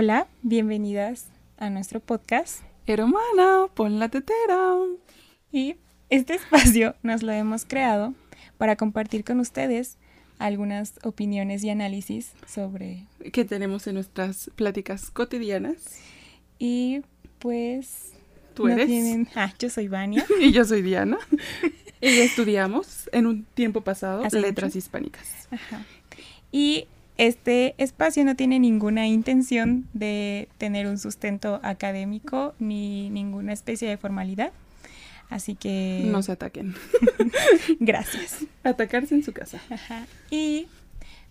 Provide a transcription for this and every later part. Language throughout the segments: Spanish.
Hola, bienvenidas a nuestro podcast. Hermana, pon la tetera. Y este espacio nos lo hemos creado para compartir con ustedes algunas opiniones y análisis sobre... Que tenemos en nuestras pláticas cotidianas. Y pues... ¿Tú eres? Ah, yo soy Vania. y yo soy Diana. y estudiamos en un tiempo pasado letras hispánicas. Ajá. Y este espacio no tiene ninguna intención de tener un sustento académico ni ninguna especie de formalidad. Así que... No se ataquen. Gracias. Atacarse en su casa. Y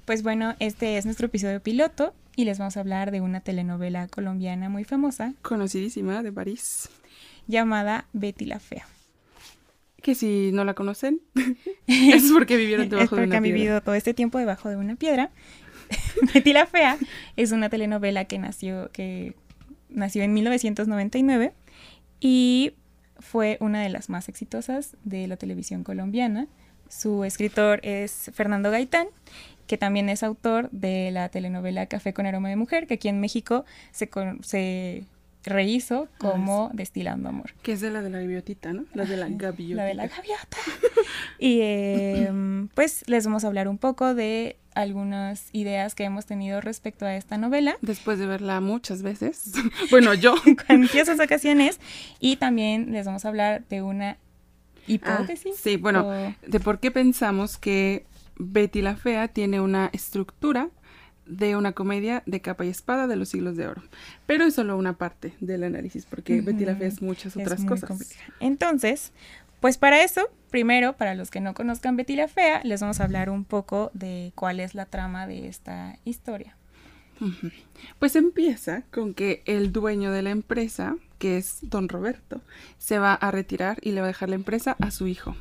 pues bueno, este es nuestro episodio piloto y les vamos a hablar de una telenovela colombiana muy famosa. Conocidísima de París. Llamada Betty la Fea. Que si no la conocen, es porque vivieron debajo de una piedra. han vivido todo este tiempo debajo de una piedra Betty la Fea es una telenovela que nació, que nació en 1999 y fue una de las más exitosas de la televisión colombiana. Su escritor es Fernando Gaitán, que también es autor de la telenovela Café con aroma de mujer, que aquí en México se, se rehizo ah, como Destilando Amor. Que es de la de la gaviotita, ¿no? La de la gaviota. La de la gaviota. y em, pues les vamos a hablar un poco de algunas ideas que hemos tenido respecto a esta novela. Después de verla muchas veces. bueno, yo. en muchas ocasiones. Y también les vamos a hablar de una hipótesis. Ah, sí, bueno, de por qué pensamos que Betty la Fea tiene una estructura de una comedia de capa y espada de los siglos de oro. Pero es solo una parte del análisis, porque Betty la Fea es muchas otras cosas. Entonces, pues para eso, primero, para los que no conozcan Betty la Fea, les vamos a hablar un poco de cuál es la trama de esta historia. Pues empieza con que el dueño de la empresa, que es don Roberto, se va a retirar y le va a dejar la empresa a su hijo.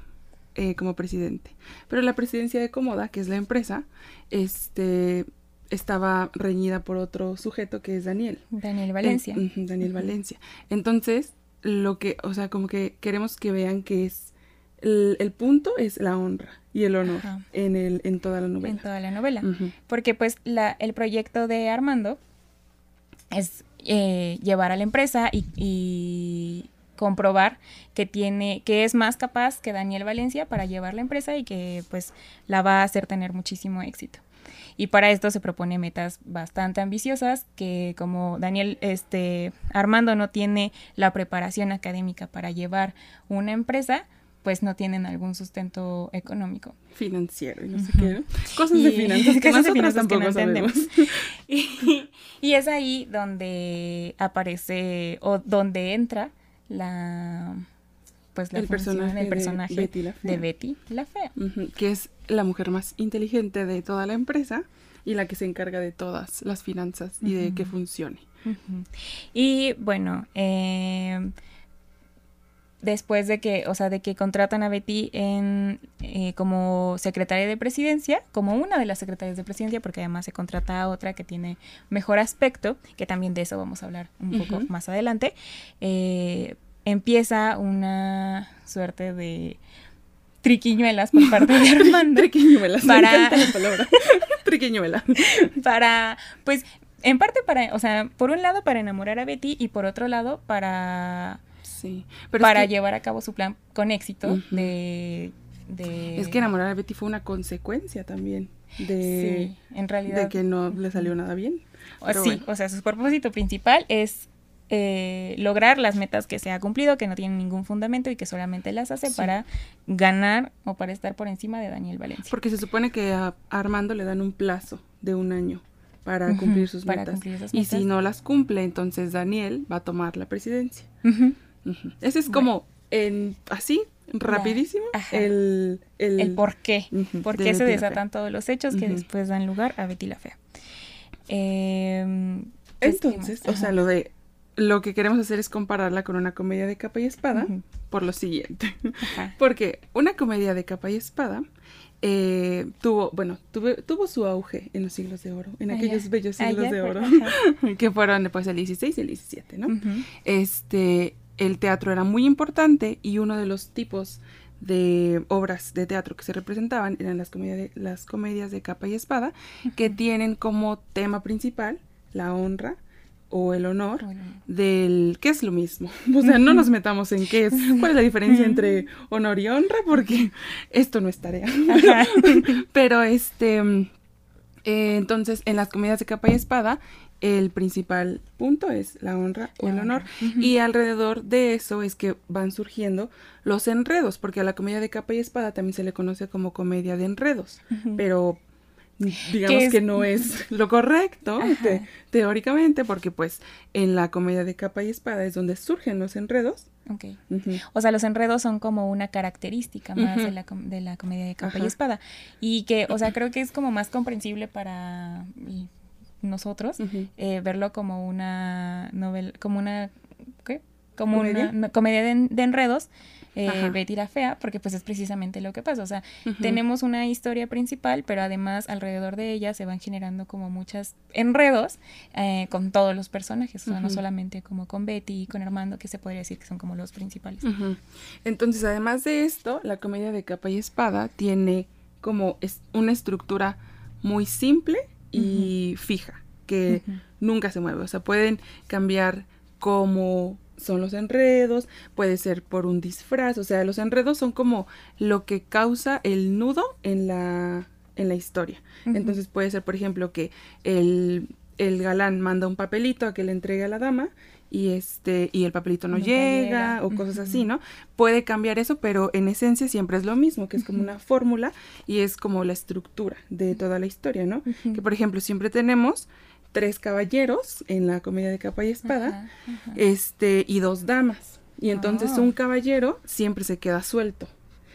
Eh, como presidente. Pero la presidencia de Comoda, que es la empresa, este estaba reñida por otro sujeto que es Daniel. Daniel Valencia. Daniel Valencia. Entonces, lo que, o sea, como que queremos que vean que es el, punto es la honra y el honor en el en toda la novela. En toda la novela. Porque pues la, el proyecto de Armando es eh, llevar a la empresa y, y, comprobar que tiene que es más capaz que Daniel Valencia para llevar la empresa y que pues la va a hacer tener muchísimo éxito. Y para esto se propone metas bastante ambiciosas que como Daniel, este, Armando no tiene la preparación académica para llevar una empresa, pues no tienen algún sustento económico. Financiero y no sé qué. Cosas de finanzas que nosotros tampoco sabemos. y, es ahí donde aparece o donde entra la pues la el personaje, personaje de Betty la Fea, de Betty la Fea. que es la mujer más inteligente de toda la empresa y la que se encarga de todas las finanzas y de que funcione. Y bueno, eh, después de que, o sea, de que contratan a Betty en, eh, como secretaria de presidencia, como una de las secretarias de presidencia, porque además se contrata a otra que tiene mejor aspecto, que también de eso vamos a hablar un poco más adelante, eh, empieza una suerte de triquiñuelas por parte de Armando. triquiñuelas, para... la palabra. Triquiñuela. para, pues, en parte para, o sea, por un lado para enamorar a Betty y por otro lado para... Sí. para llevar a cabo su plan con éxito de, de... Es que enamorar a Betty fue una consecuencia también de... Sí, en realidad. De que no le salió nada bien. sí, o sea, su propósito principal es eh, lograr las metas que se ha cumplido, que no tienen ningún fundamento y que solamente las hace para ganar o para estar por encima de Daniel Valencia. Porque se supone que a Armando le dan un plazo de un año para cumplir sus metas. Y si no las cumple, entonces Daniel va a tomar la presidencia. Ese es como en así rapidísimo el, el, por qué. por qué se desatan todos los hechos que después dan lugar a Betty la Fea. Em, entonces, o sea, lo de lo que queremos hacer es compararla con una comedia de capa y espada por lo siguiente. Porque una comedia de capa y espada eh, tuvo, bueno, tuvo su auge en los siglos de oro, en aquellos bellos siglos de oro, que fueron después el 16 y el 17, ¿no? Este, el teatro era muy importante y uno de los tipos de obras de teatro que se representaban eran las, de, las comedias de capa y espada, que tienen como tema principal la honra, o el honor del qué es lo mismo. O sea, no nos metamos en qué es, cuál es la diferencia entre honor y honra, porque esto no es tarea. Pero, este, eh, entonces, en las comidas de capa y espada, el principal punto es la honra o el honor. Y alrededor de eso es que van surgiendo los enredos, porque a la comedia de capa y espada también se le conoce como comedia de enredos. Pero digamos que no es lo correcto teóricamente porque pues en la comedia de capa y espada es donde surgen los enredos. Ok. O sea, los enredos son como una característica más de, la, de la comedia de capa y espada. Y que, o sea, creo que es como más comprensible para nosotros eh, verlo como una novela, como una, ¿qué? Como una comedia de enredos eh, Betty la Fea, porque pues es precisamente lo que pasa. O sea, tenemos una historia principal, pero además alrededor de ella se van generando como muchos enredos eh, con todos los personajes, o sea, no solamente como con Betty y con Armando, que se podría decir que son como los principales. Entonces, además de esto, la comedia de capa y espada tiene como es una estructura muy simple y fija, que nunca se mueve. O sea, pueden cambiar como son los enredos, puede ser por un disfraz, o sea, los enredos son como lo que causa el nudo en la, en la historia. Entonces puede ser, por ejemplo, que el, el, galán manda un papelito a que le entregue a la dama y este y el papelito no, llega, o cosas así, ¿no? Puede cambiar eso, pero en esencia siempre es lo mismo, que es como una fórmula y es como la estructura de toda la historia, ¿no? Que por ejemplo, siempre tenemos tres caballeros en la comedia de capa y espada, este, y dos damas. Y entonces un caballero siempre se queda suelto.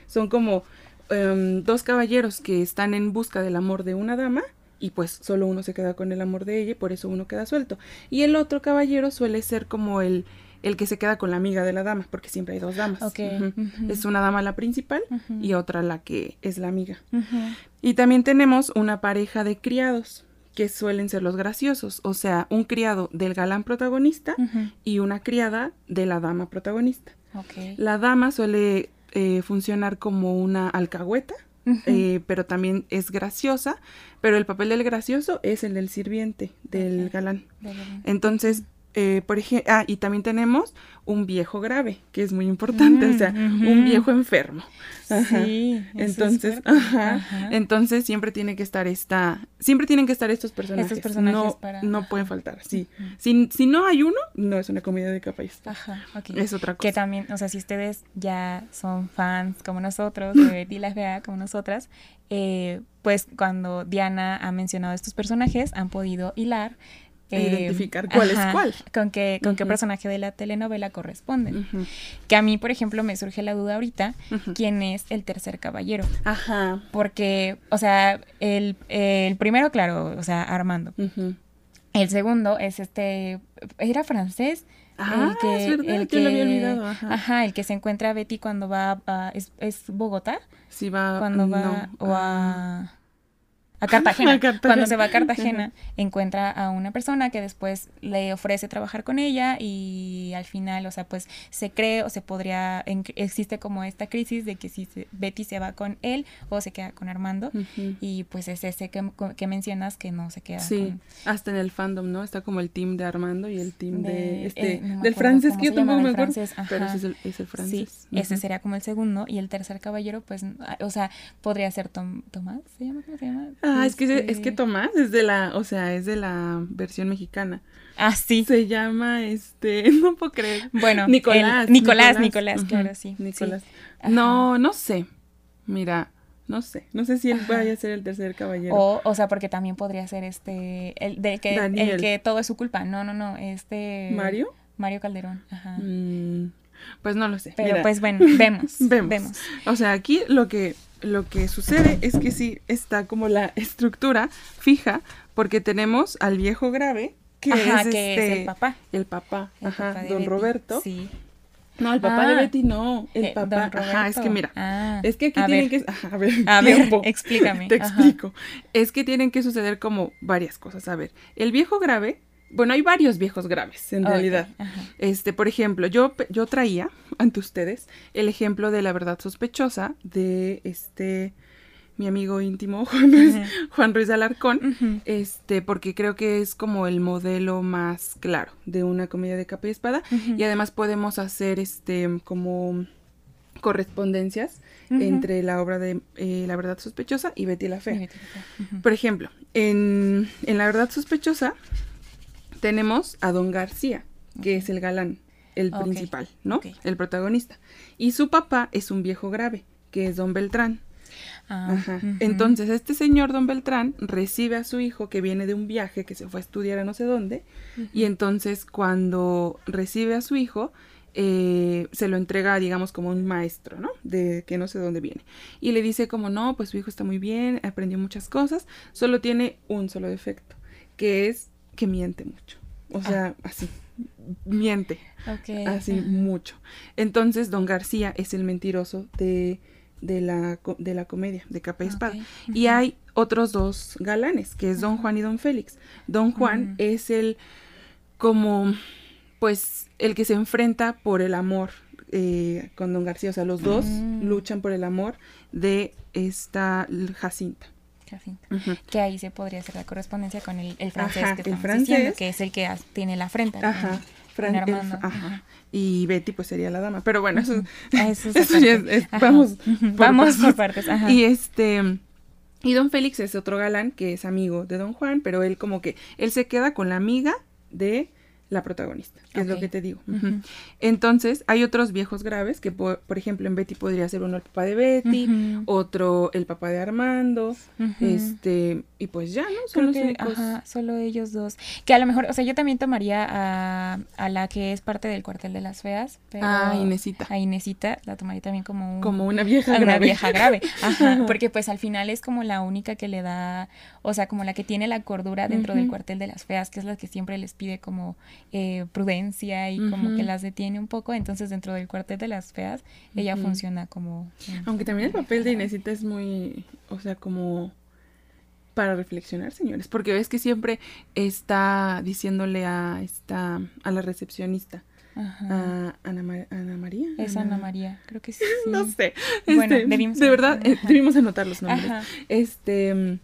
Son como em, dos caballeros que están en busca del amor de una dama y pues solo uno se queda con el amor de ella y por eso uno queda suelto. Y el otro caballero suele ser como el, el que se queda con la amiga de la dama, porque siempre hay dos damas. Es una dama la principal y otra la que es la amiga. Y también tenemos una pareja de criados que suelen ser los graciosos, o sea, un criado del galán protagonista y una criada de la dama protagonista. La dama suele eh, funcionar como una alcahueta, eh, pero también es graciosa, pero el papel del gracioso es el del sirviente, del galán. Entonces, eh, por ejemplo, ah, y también tenemos un viejo grave, que es muy importante, o sea, mm, un viejo enfermo. Sí, entonces, entonces siempre tiene que estar esta, siempre tienen que estar estos personajes. Estos personajes. no, no pueden faltar, sí. si, si, no hay uno, no es una comedia de capa y Ajá, Es otra cosa. Que también, o sea, si ustedes ya son fans como nosotros, de Betty la Fea como nosotras, eh, pues cuando Diana ha mencionado estos personajes, han podido hilar e identificar cuál es cuál. Con qué, con qué personaje de la telenovela corresponden. Que a mí, por ejemplo, me surge la duda ahorita, ¿quién es el tercer caballero? Ajá. Porque, o sea, el, primero, claro, o sea, Armando. El segundo es este, era francés. Ah, el que, es verdad, el que, lo había olvidado. Ajá. el que se encuentra a Betty cuando va a, ¿es, es Bogotá? Sí, va. Cuando va, o a... a Cartagena. Cuando se va a Cartagena, encuentra a una persona que después le ofrece trabajar con ella y al final, o sea, pues se cree o se podría, existe como esta crisis de que si Betty se va con él o se queda con Armando y pues es ese que, mencionas que no se queda. Sí, hasta en el fandom, ¿no? Está como el team de Armando y el team de, este, eh, del francés, que yo tampoco me acuerdo, pero ese es el, es el francés. Sí, ese sería como el segundo y el tercer caballero, pues, o sea, podría ser Tom, Tomás, ¿se llama? ¿Cómo se llama? Ah, es que, es que Tomás es de la, o sea, es de la versión mexicana. Ah, sí. Se llama, este, no puedo creer. Bueno, Nicolás. Nicolás, Nicolás, claro, sí. Nicolás. No, no sé. Mira, no sé. No sé si él vaya a ser el tercer caballero. O, o sea, porque también podría ser este, el de que, el que todo es su culpa. No, no, no, este. ¿Mario? Mario Calderón, ajá. Mm, pues no lo sé. Pero pues bueno, vemos, vemos. Vemos. O sea, aquí lo que lo que sucede es que sí está como la estructura fija, porque tenemos al viejo grave, que, es, que este, el papá. El papá, ajá, don Roberto. Sí. No, el papá de ah, Betty no, el eh, papá. Ajá, es que mira, ah, es que aquí tienen que. a ver, a ver, explícame. Te explico. Es que tienen que suceder como varias cosas. A ver, el viejo grave bueno, hay varios viejos graves, en realidad. Este, por ejemplo, yo, yo traía ante ustedes el ejemplo de la verdad sospechosa de este mi amigo íntimo Juan Ruiz, Juan Ruiz Alarcón, este, porque creo que es como el modelo más claro de una comedia de capa y espada. Y además podemos hacer este como correspondencias entre la obra de eh, La verdad sospechosa y Betty la Fe. Por ejemplo, en, en La verdad sospechosa tenemos a Don García, que es el galán, el principal, ¿no? El protagonista. Y su papá es un viejo grave, que es Don Beltrán. Ah, Ajá. Entonces, este señor Don Beltrán recibe a su hijo que viene de un viaje que se fue a estudiar a no sé dónde. Y entonces, cuando recibe a su hijo, eh, se lo entrega, digamos, como un maestro, ¿no? De que no sé dónde viene. Y le dice como, no, pues su hijo está muy bien, aprendió muchas cosas, solo tiene un solo defecto, que es que miente mucho. O ah. sea, así, miente. Así, mucho. Entonces, don García es el mentiroso de, de, la, de la comedia, de capa y espada. Y hay otros dos galanes, que es don Juan y don Félix. Don Juan es el como pues el que se enfrenta por el amor eh, con Don García. O sea, los dos mm. luchan por el amor de esta Jacinta. Que ahí se podría hacer la correspondencia con el, francés que el francés. que es el que tiene la frente. Ajá. ajá. Y Betty pues sería la dama. Pero bueno, eso, es, vamos, por vamos por partes. Ajá. Y este... Y don Félix es otro galán que es amigo de don Juan, pero él como que, él se queda con la amiga de la protagonista, que es lo que te digo. Entonces, hay otros viejos graves, que por, ejemplo en Betty podría ser uno el papá de Betty, otro el papá de Armando, este, y pues ya, ¿no? Son los Ajá, solo ellos dos. Que a lo mejor, o sea, yo también tomaría a, a la que es parte del cuartel de las feas, pero... Ah, Inesita. A Inesita la tomaría también como Como una vieja grave. Una vieja grave, ajá, porque pues al final es como la única que le da, o sea, como la que tiene la cordura dentro del cuartel de las feas, que es la que siempre les pide como eh, prudencia y como que las detiene un poco. Entonces, dentro del cuartel de las feas, ella funciona como. Aunque también el papel de Inesita es muy. O sea, como. Para reflexionar, señores. Porque ves que siempre está diciéndole a esta. a la recepcionista. A Ana, María. Es Ana, María, creo que sí. no sé. bueno, este, debimos de verdad, eh, debimos anotar los nombres. Este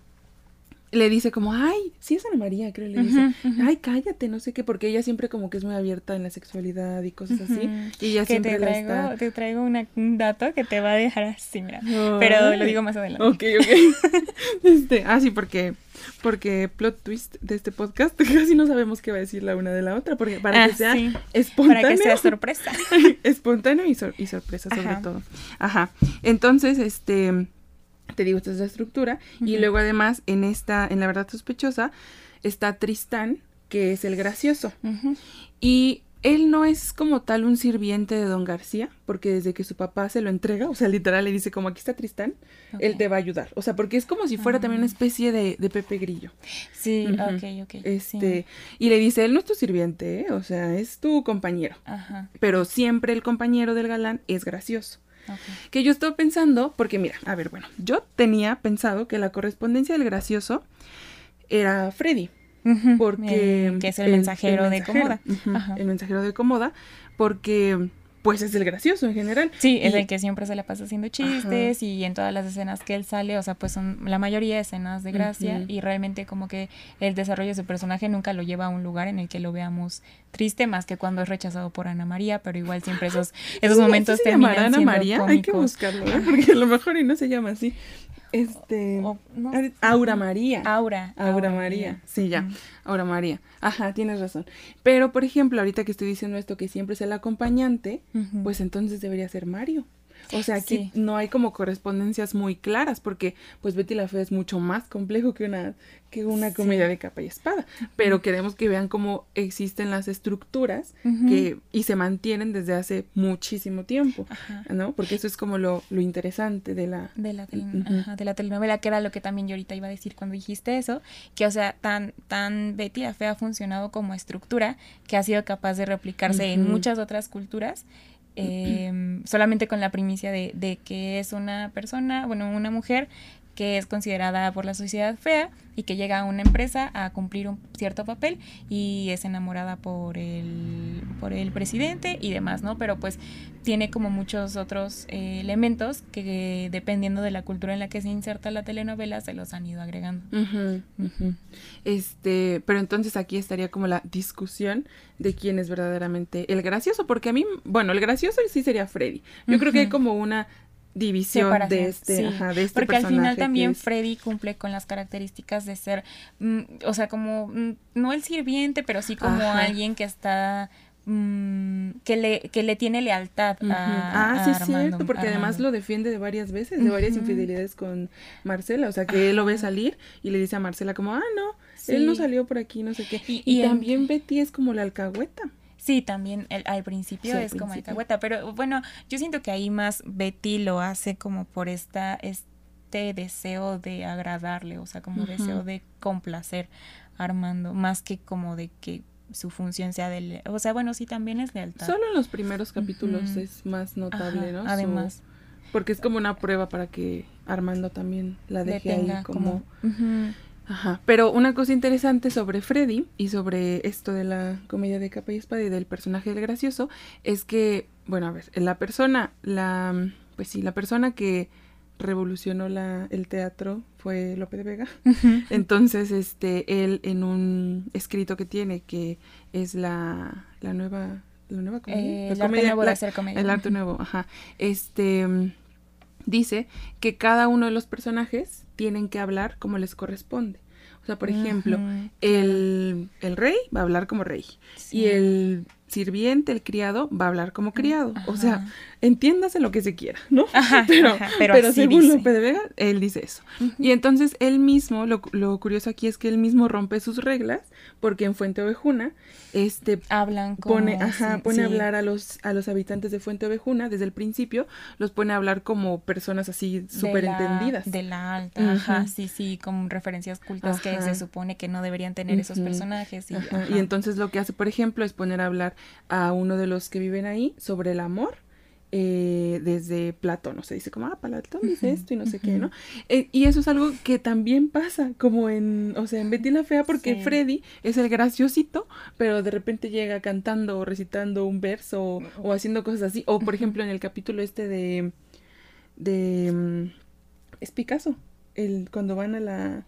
le dice como, ay, sí es Ana María, creo, le dice, ay, cállate, no sé qué, porque ella siempre como que es muy abierta en la sexualidad y cosas así, y ella siempre te traigo, Te traigo un dato que te va a dejar así, mira, pero lo digo más adelante. Ok, ok. este, ah, sí, porque, porque plot twist de este podcast, casi no sabemos qué va a decir la una de la otra, porque para que ah, sea espontáneo. Para que sea sorpresa. espontáneo y, y sorpresa sobre todo. Ajá, entonces, este te digo, esta es la estructura. Y luego además en esta, en la verdad sospechosa, está Tristán, que es el gracioso. Y él no es como tal un sirviente de don García, porque desde que su papá se lo entrega, o sea, literal le dice como aquí está Tristán, él te va a ayudar. O sea, porque es como si fuera también una ah. especie de, de, Pepe Grillo. Sí, ok, ok. Este, y le dice, él no es tu sirviente, ¿eh? o sea, es tu compañero. Ajá. Pero siempre el compañero del galán es gracioso. Que yo estaba pensando, porque mira, a ver, bueno, yo tenía pensado que la correspondencia del gracioso era Freddy. Porque. que es el, mensajero, de Comoda. El mensajero de Comoda. Porque pues es el gracioso en general. Sí, es el que siempre se le pasa haciendo chistes y en todas las escenas que él sale, o sea, pues son la mayoría de escenas de gracia y realmente como que el desarrollo de su personaje nunca lo lleva a un lugar en el que lo veamos triste más que cuando es rechazado por Ana María, pero igual siempre esos esos momentos se terminan Ana María? Hay que buscarlo, ¿eh? porque a lo mejor y no se llama así. Este. Aura María. Aura. Aura, María. Sí, ya. Aura María. Ajá, tienes razón. Pero, por ejemplo, ahorita que estoy diciendo esto, que siempre es el acompañante, pues entonces debería ser Mario. O sea, aquí no hay como correspondencias muy claras porque pues Betty la Fea es mucho más complejo que una que una comedia de capa y espada, pero queremos que vean cómo existen las estructuras que y se mantienen desde hace muchísimo tiempo, ¿no? Porque eso es como lo, lo interesante de la de la, de la telenovela, que era lo que también yo ahorita iba a decir cuando dijiste eso, que o sea, tan tan Betty la Fea ha funcionado como estructura que ha sido capaz de replicarse en muchas otras culturas eh, solamente con la primicia de, de, que es una persona, bueno, una mujer que es considerada por la sociedad fea y que llega a una empresa a cumplir un cierto papel y es enamorada por el, por el presidente y demás, ¿no? Pero pues tiene como muchos otros eh, elementos que dependiendo de la cultura en la que se inserta la telenovela se los han ido agregando. Este, pero entonces aquí estaría como la discusión de quién es verdaderamente el gracioso, porque a mí, bueno, el gracioso sí sería Freddy. Yo creo que hay como una división de este, ajá, de este porque al final también Freddy cumple con las características de ser mm, o sea como mm, no el sirviente pero sí como alguien que está mm, que le que le tiene lealtad a, ah sí cierto porque además lo defiende de varias veces de varias infidelidades con Marcela o sea que él lo ve salir y le dice a Marcela como ah no él no salió por aquí no sé qué y, también Betty es como la alcahueta Sí, también el, al principio es como alcahueta, pero bueno, yo siento que ahí más Betty lo hace como por esta, este deseo de agradarle, o sea, como deseo de complacer a Armando, más que como de que su función sea de, o sea, bueno, sí también es lealtad. Solo en los primeros capítulos es más notable, ¿no? Además. porque es como una prueba para que Armando también la deje ahí como... Ajá, pero una cosa interesante sobre Freddy y sobre esto de la comedia de capa y espada y del personaje del gracioso es que, bueno, a ver, la persona, la, pues sí, la persona que revolucionó la, el teatro fue Lope de Vega. Entonces, este, él en un escrito que tiene que es la, la nueva, la nueva comedia. el arte nuevo de hacer comedia. El arte nuevo, ajá. Este, dice que cada uno de los personajes tienen que hablar como les corresponde. O sea, por ejemplo, el, el, rey va a hablar como rey y el sirviente, el criado, va a hablar como criado. O sea, entiéndase lo que se quiera, ¿no? pero, pero, según Lope de Vega, él dice eso. Y entonces él mismo, lo, lo, curioso aquí es que él mismo rompe sus reglas, porque en Fuente Ovejuna, este hablan como, pone, ajá, pone a hablar a los, a los habitantes de Fuente Ovejuna, desde el principio, los pone a hablar como personas así súper entendidas. De la alta, ajá, sí, sí, con referencias cultas que se supone que no deberían tener esos personajes. Y, y entonces lo que hace, por ejemplo, es poner a hablar a uno de los que viven ahí sobre el amor eh, desde Platón, o sea, dice como, ah, Platón dice esto y no sé qué, ¿no? Eh, y eso es algo que también pasa, como en, o sea, en Betty la Fea, porque Freddy es el graciosito, pero de repente llega cantando o recitando un verso o, haciendo cosas así, o por ejemplo en el capítulo este de, de, mm, es Picasso, el, cuando van a la,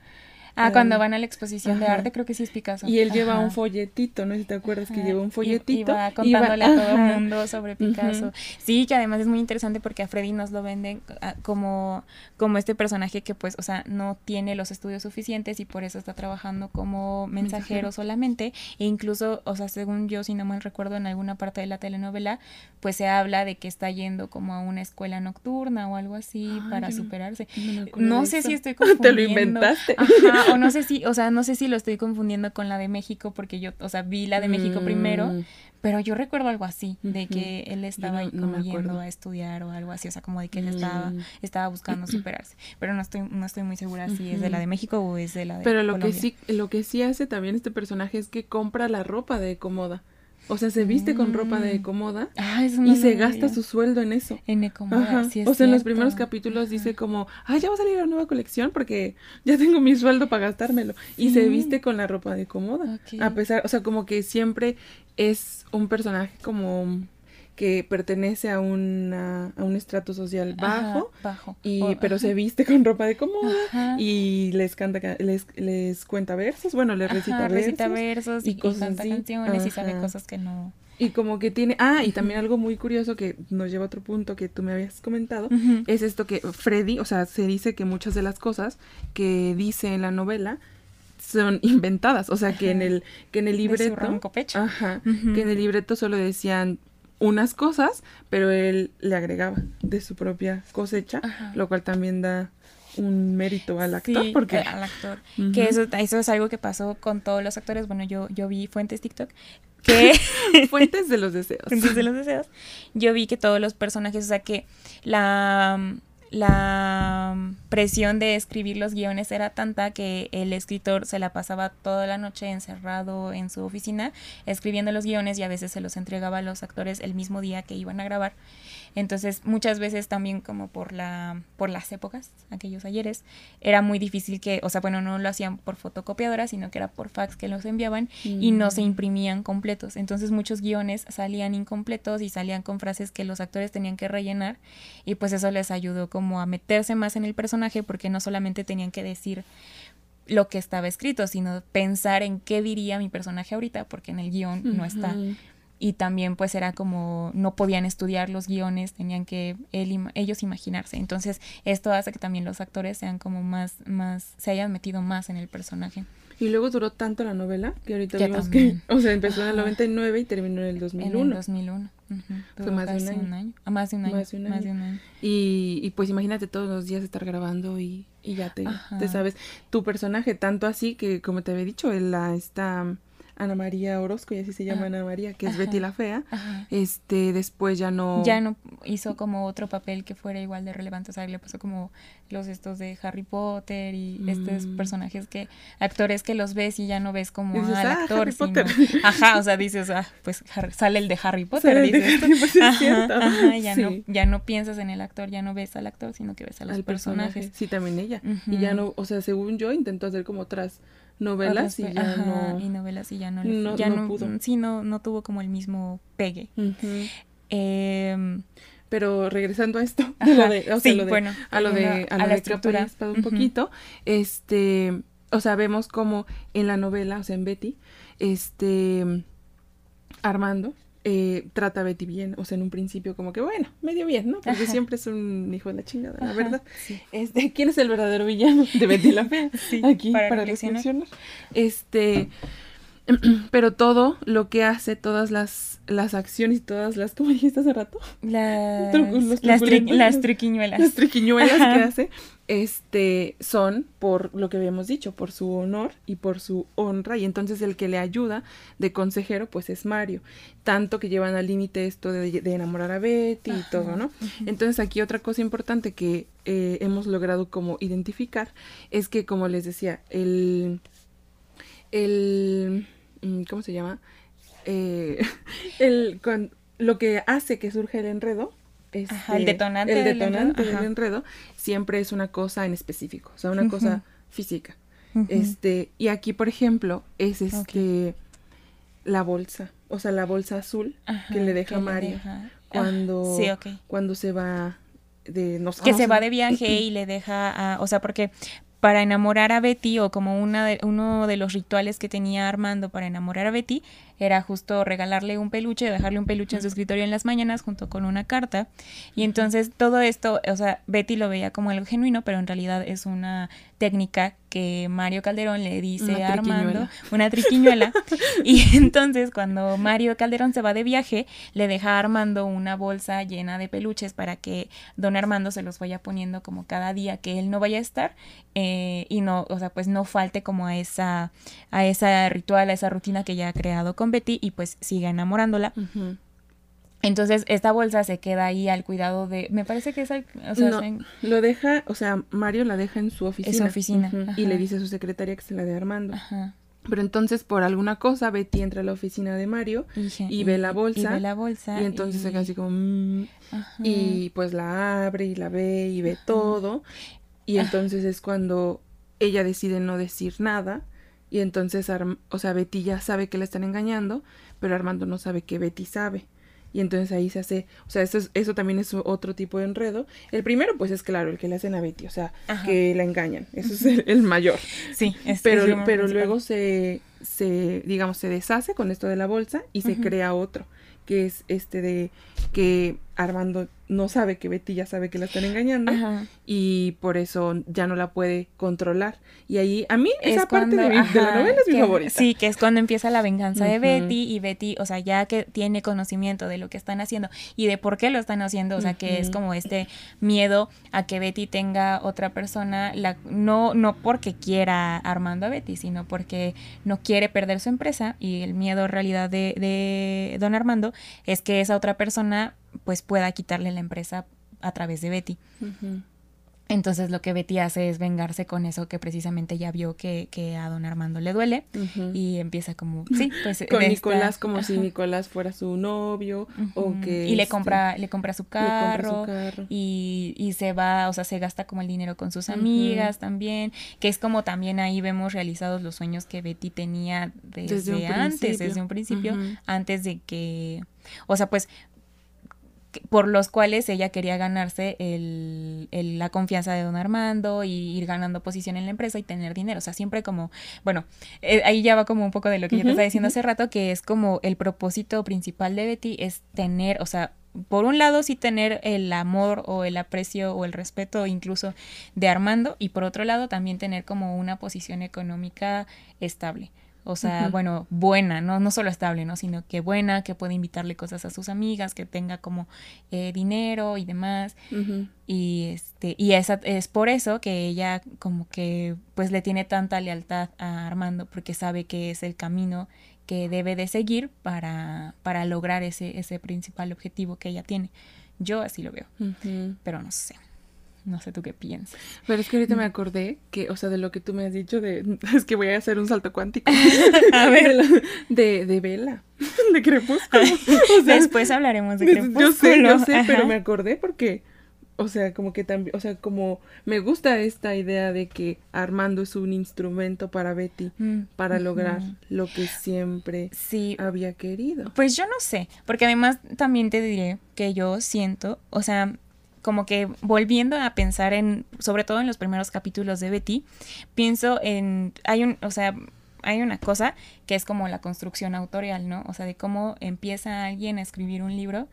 Ah, cuando van a la exposición de arte, creo que sí es Picasso. Y él lleva un folletito, no sé si te acuerdas que lleva un folletito. Y, va contándole a todo el mundo sobre Picasso. Sí, que además es muy interesante porque a Freddy nos lo venden ah, como, como este personaje que pues, o sea, no tiene los estudios suficientes y por eso está trabajando como mensajero, solamente. E incluso, o sea, según yo, si no mal recuerdo, en alguna parte de la telenovela, pues se habla de que está yendo como a una escuela nocturna o algo así para superarse. No, sé si estoy confundiendo. Te lo inventaste. Ajá, o no sé si, o sea, no sé si lo estoy confundiendo con la de México, porque yo, o sea, vi la de México primero, mm. pero yo recuerdo algo así, de que él estaba como yendo a estudiar o algo así, o sea, como de que él estaba, mm. estaba buscando superarse. Pero no estoy, no estoy muy segura si es de la de México o es de la de Pero lo que sí, lo que sí hace también este personaje es que compra la ropa de cómoda. O sea, se viste con ropa de mm. Comoda ah, y se gasta su sueldo en eso. En Ecomoda, sí es O sea, en los primeros capítulos dice como, ah, ya va a salir la nueva colección porque ya tengo mi sueldo para gastármelo. Y se viste con la ropa de Comoda. A pesar, o sea, como que siempre es un personaje como que pertenece a, una, a un estrato social bajo, bajo. Y, pero se viste con ropa de cómoda y les canta, les, les cuenta versos, bueno, les recita versos. Recita versos y, cosas canta canciones y sabe cosas que no... Y como que tiene, ah, y también algo muy curioso que nos lleva a otro punto que tú me habías comentado, es esto que Freddy, o sea, se dice que muchas de las cosas que dice en la novela son inventadas, o sea, que en el que en el libreto, ajá, que en el libreto solo decían unas cosas, pero él le agregaba de su propia cosecha, lo cual también da un mérito al actor porque eh, al actor. Que eso eso es algo que pasó con todos los actores. Bueno yo yo vi fuentes TikTok que fuentes de los deseos. Fuentes de los deseos. Yo vi que todos los personajes o sea que la la presión de escribir los guiones era tanta que el escritor se la pasaba toda la noche encerrado en su oficina escribiendo los guiones y a veces se los entregaba a los actores el mismo día que iban a grabar. Entonces, muchas veces también como por la por las épocas, aquellos ayeres, era muy difícil que, o sea, bueno, no lo hacían por fotocopiadora, sino que era por fax que los enviaban y no se mm. imprimían completos. Entonces, muchos guiones salían incompletos y salían con frases que los actores tenían que rellenar y pues eso les ayudó como a meterse más en el personaje porque no solamente tenían que decir lo que estaba escrito, sino pensar en qué diría mi personaje ahorita, porque en el guion no está y también pues era como no podían estudiar los guiones, tenían que ellos imaginarse. Entonces esto hace que también los actores sean como más, más, se hayan metido más en el personaje. Y luego duró tanto la novela que ahorita vimos que, o sea, empezó en el 99 y terminó en el 2001. En el 2001. Fue más de un año. Ah, más de un año. Más de un año. Y, y, pues imagínate todos los días estar grabando y, y ya te, te, sabes tu personaje, tanto así que como te había dicho, la, esta Ana María Orozco, y así se llama Ana María, que es Betty la Fea, este, después ya no... Ya no hizo como otro papel que fuera igual de relevante, o sea, le pasó como los estos de Harry Potter y estos mm. personajes que, actores que los ves y ya no ves como al ah, actor, sino, ajá, o sea, dices, ah, pues sale el de Harry Potter, dices, ya, no, ya no piensas en el actor, ya no ves al actor, sino que ves a los personajes. Sí, también ella, y ya no, o sea, según yo, intentó hacer como otras novelas y ya no y novelas y ya no, ya no, pudo. sí no no tuvo como el mismo pegue. Em, pero regresando a esto a lo de, a lo de a la estructura. un poquito este o sea vemos como en la novela o sea en Betty este Armando eh, trata a Betty bien, o sea, en un principio como que, bueno, medio bien, ¿no? Porque siempre es un hijo de la chingada, la verdad. Este, ¿Quién es el verdadero villano de Betty la Fea? Aquí, para, para reflexionar. Este, pero todo lo que hace, todas las, las acciones y todas las, ¿cómo dijiste hace rato? Las, las, las, triquiñuelas. Las triquiñuelas que hace, este, son por lo que habíamos dicho, por su honor y por su honra, y entonces el que le ayuda de consejero, pues es Mario, tanto que llevan al límite esto de, enamorar a Betty y todo, ¿no? Entonces aquí otra cosa importante que eh, hemos logrado como identificar es que, como les decía, el... el ¿cómo se llama? Eh, el, con, lo que hace que surja el enredo el este, detonante, el detonante del, enredo, siempre es una cosa en específico, o sea, una cosa física. Este, y aquí, por ejemplo, es este la bolsa, o sea, la bolsa azul que le deja Mario ah, cuando, cuando se va de no, que se va de viaje y le deja a, o sea, porque para enamorar a Betty o como una de, uno de los rituales que tenía Armando para enamorar a Betty era justo regalarle un peluche, dejarle un peluche en su escritorio en las mañanas junto con una carta. Y entonces todo esto, o sea, Betty lo veía como algo genuino, pero en realidad es una técnica que Mario Calderón le dice a Armando, una triquiñuela. y entonces cuando Mario Calderón se va de viaje, le deja a Armando una bolsa llena de peluches para que don Armando se los vaya poniendo como cada día que él no vaya a estar eh, y no, o sea, pues no falte como a esa, a esa ritual, a esa rutina que ya ha creado con Betty y pues siga enamorándola. Entonces, esta bolsa se queda ahí al cuidado de. Me parece que es. o sea, lo deja, o sea, Mario la deja en su oficina. En su oficina. Y le dice a su secretaria que se la dé Armando. Pero entonces, por alguna cosa, Betty entra a la oficina de Mario y, ve la bolsa. Y ve la bolsa. Y entonces se queda así como. Mm", y pues la abre y la ve y ve todo. Y entonces es cuando ella decide no decir nada y entonces, o sea, Betty ya sabe que la están engañando, pero Armando no sabe que Betty sabe. Y entonces ahí se hace, o sea, eso, eso también es otro tipo de enredo. El primero, pues es claro, el que le hacen a Betty, o sea, que la engañan. Eso es el, mayor. Sí, es pero, pero luego se, se, digamos, se deshace con esto de la bolsa y se crea otro, que es este de que Armando no sabe que Betty ya sabe que la están engañando y por eso ya no la puede controlar. Y ahí, a mí esa parte de, la novela es mi favorita. Sí, que es cuando empieza la venganza de Betty y Betty, o sea, ya que tiene conocimiento de lo que están haciendo y de por qué lo están haciendo, o sea, que es como este miedo a que Betty tenga otra persona, la, no, no porque quiera Armando a Betty, sino porque no quiere perder su empresa y el miedo en realidad de, de don Armando es que esa otra persona pues pueda quitarle la empresa a través de Betty. Entonces lo que Betty hace es vengarse con eso que precisamente ya vio que, que a don Armando le duele y empieza como, sí, pues con Nicolás como si Nicolás fuera su novio o que... Y le este, compra, le compra su carro, Y, y, se va, o sea, se gasta como el dinero con sus amigas también, que es como también ahí vemos realizados los sueños que Betty tenía desde, antes, desde un principio, antes de que, o sea, pues por los cuales ella quería ganarse el, la confianza de don Armando y ir ganando posición en la empresa y tener dinero. O sea, siempre como, bueno, eh, ahí ya va como un poco de lo que yo te estaba diciendo hace rato, que es como el propósito principal de Betty es tener, o sea, por un lado sí tener el amor o el aprecio o el respeto incluso de Armando y por otro lado también tener como una posición económica estable. O sea, bueno, buena, ¿no? No solo estable, ¿no? Sino que buena, que puede invitarle cosas a sus amigas, que tenga como eh, dinero y demás. Y este, y esa, es por eso que ella como que pues le tiene tanta lealtad a Armando, porque sabe que es el camino que debe de seguir para, para lograr ese, ese principal objetivo que ella tiene. Yo así lo veo, pero no sé. No sé tú qué piensas. Pero es que ahorita me mm. acordé que, o sea, de lo que tú me has dicho de, es que voy a hacer un salto cuántico. a ver. De, de, vela, de crepúsculo. Después hablaremos de crepúsculo. Yo sé, yo sé, pero me acordé porque, o sea, como que también, o sea, como me gusta esta idea de que Armando es un instrumento para Betty mm, para lograr lo que siempre sí. había querido. Pues yo no sé, porque además también te diré que yo siento, o sea, como que volviendo a pensar en, sobre todo en los primeros capítulos de Betty, pienso en, hay un, o sea, hay una cosa que es como la construcción autorial, ¿no? O sea, de cómo empieza alguien a escribir un libro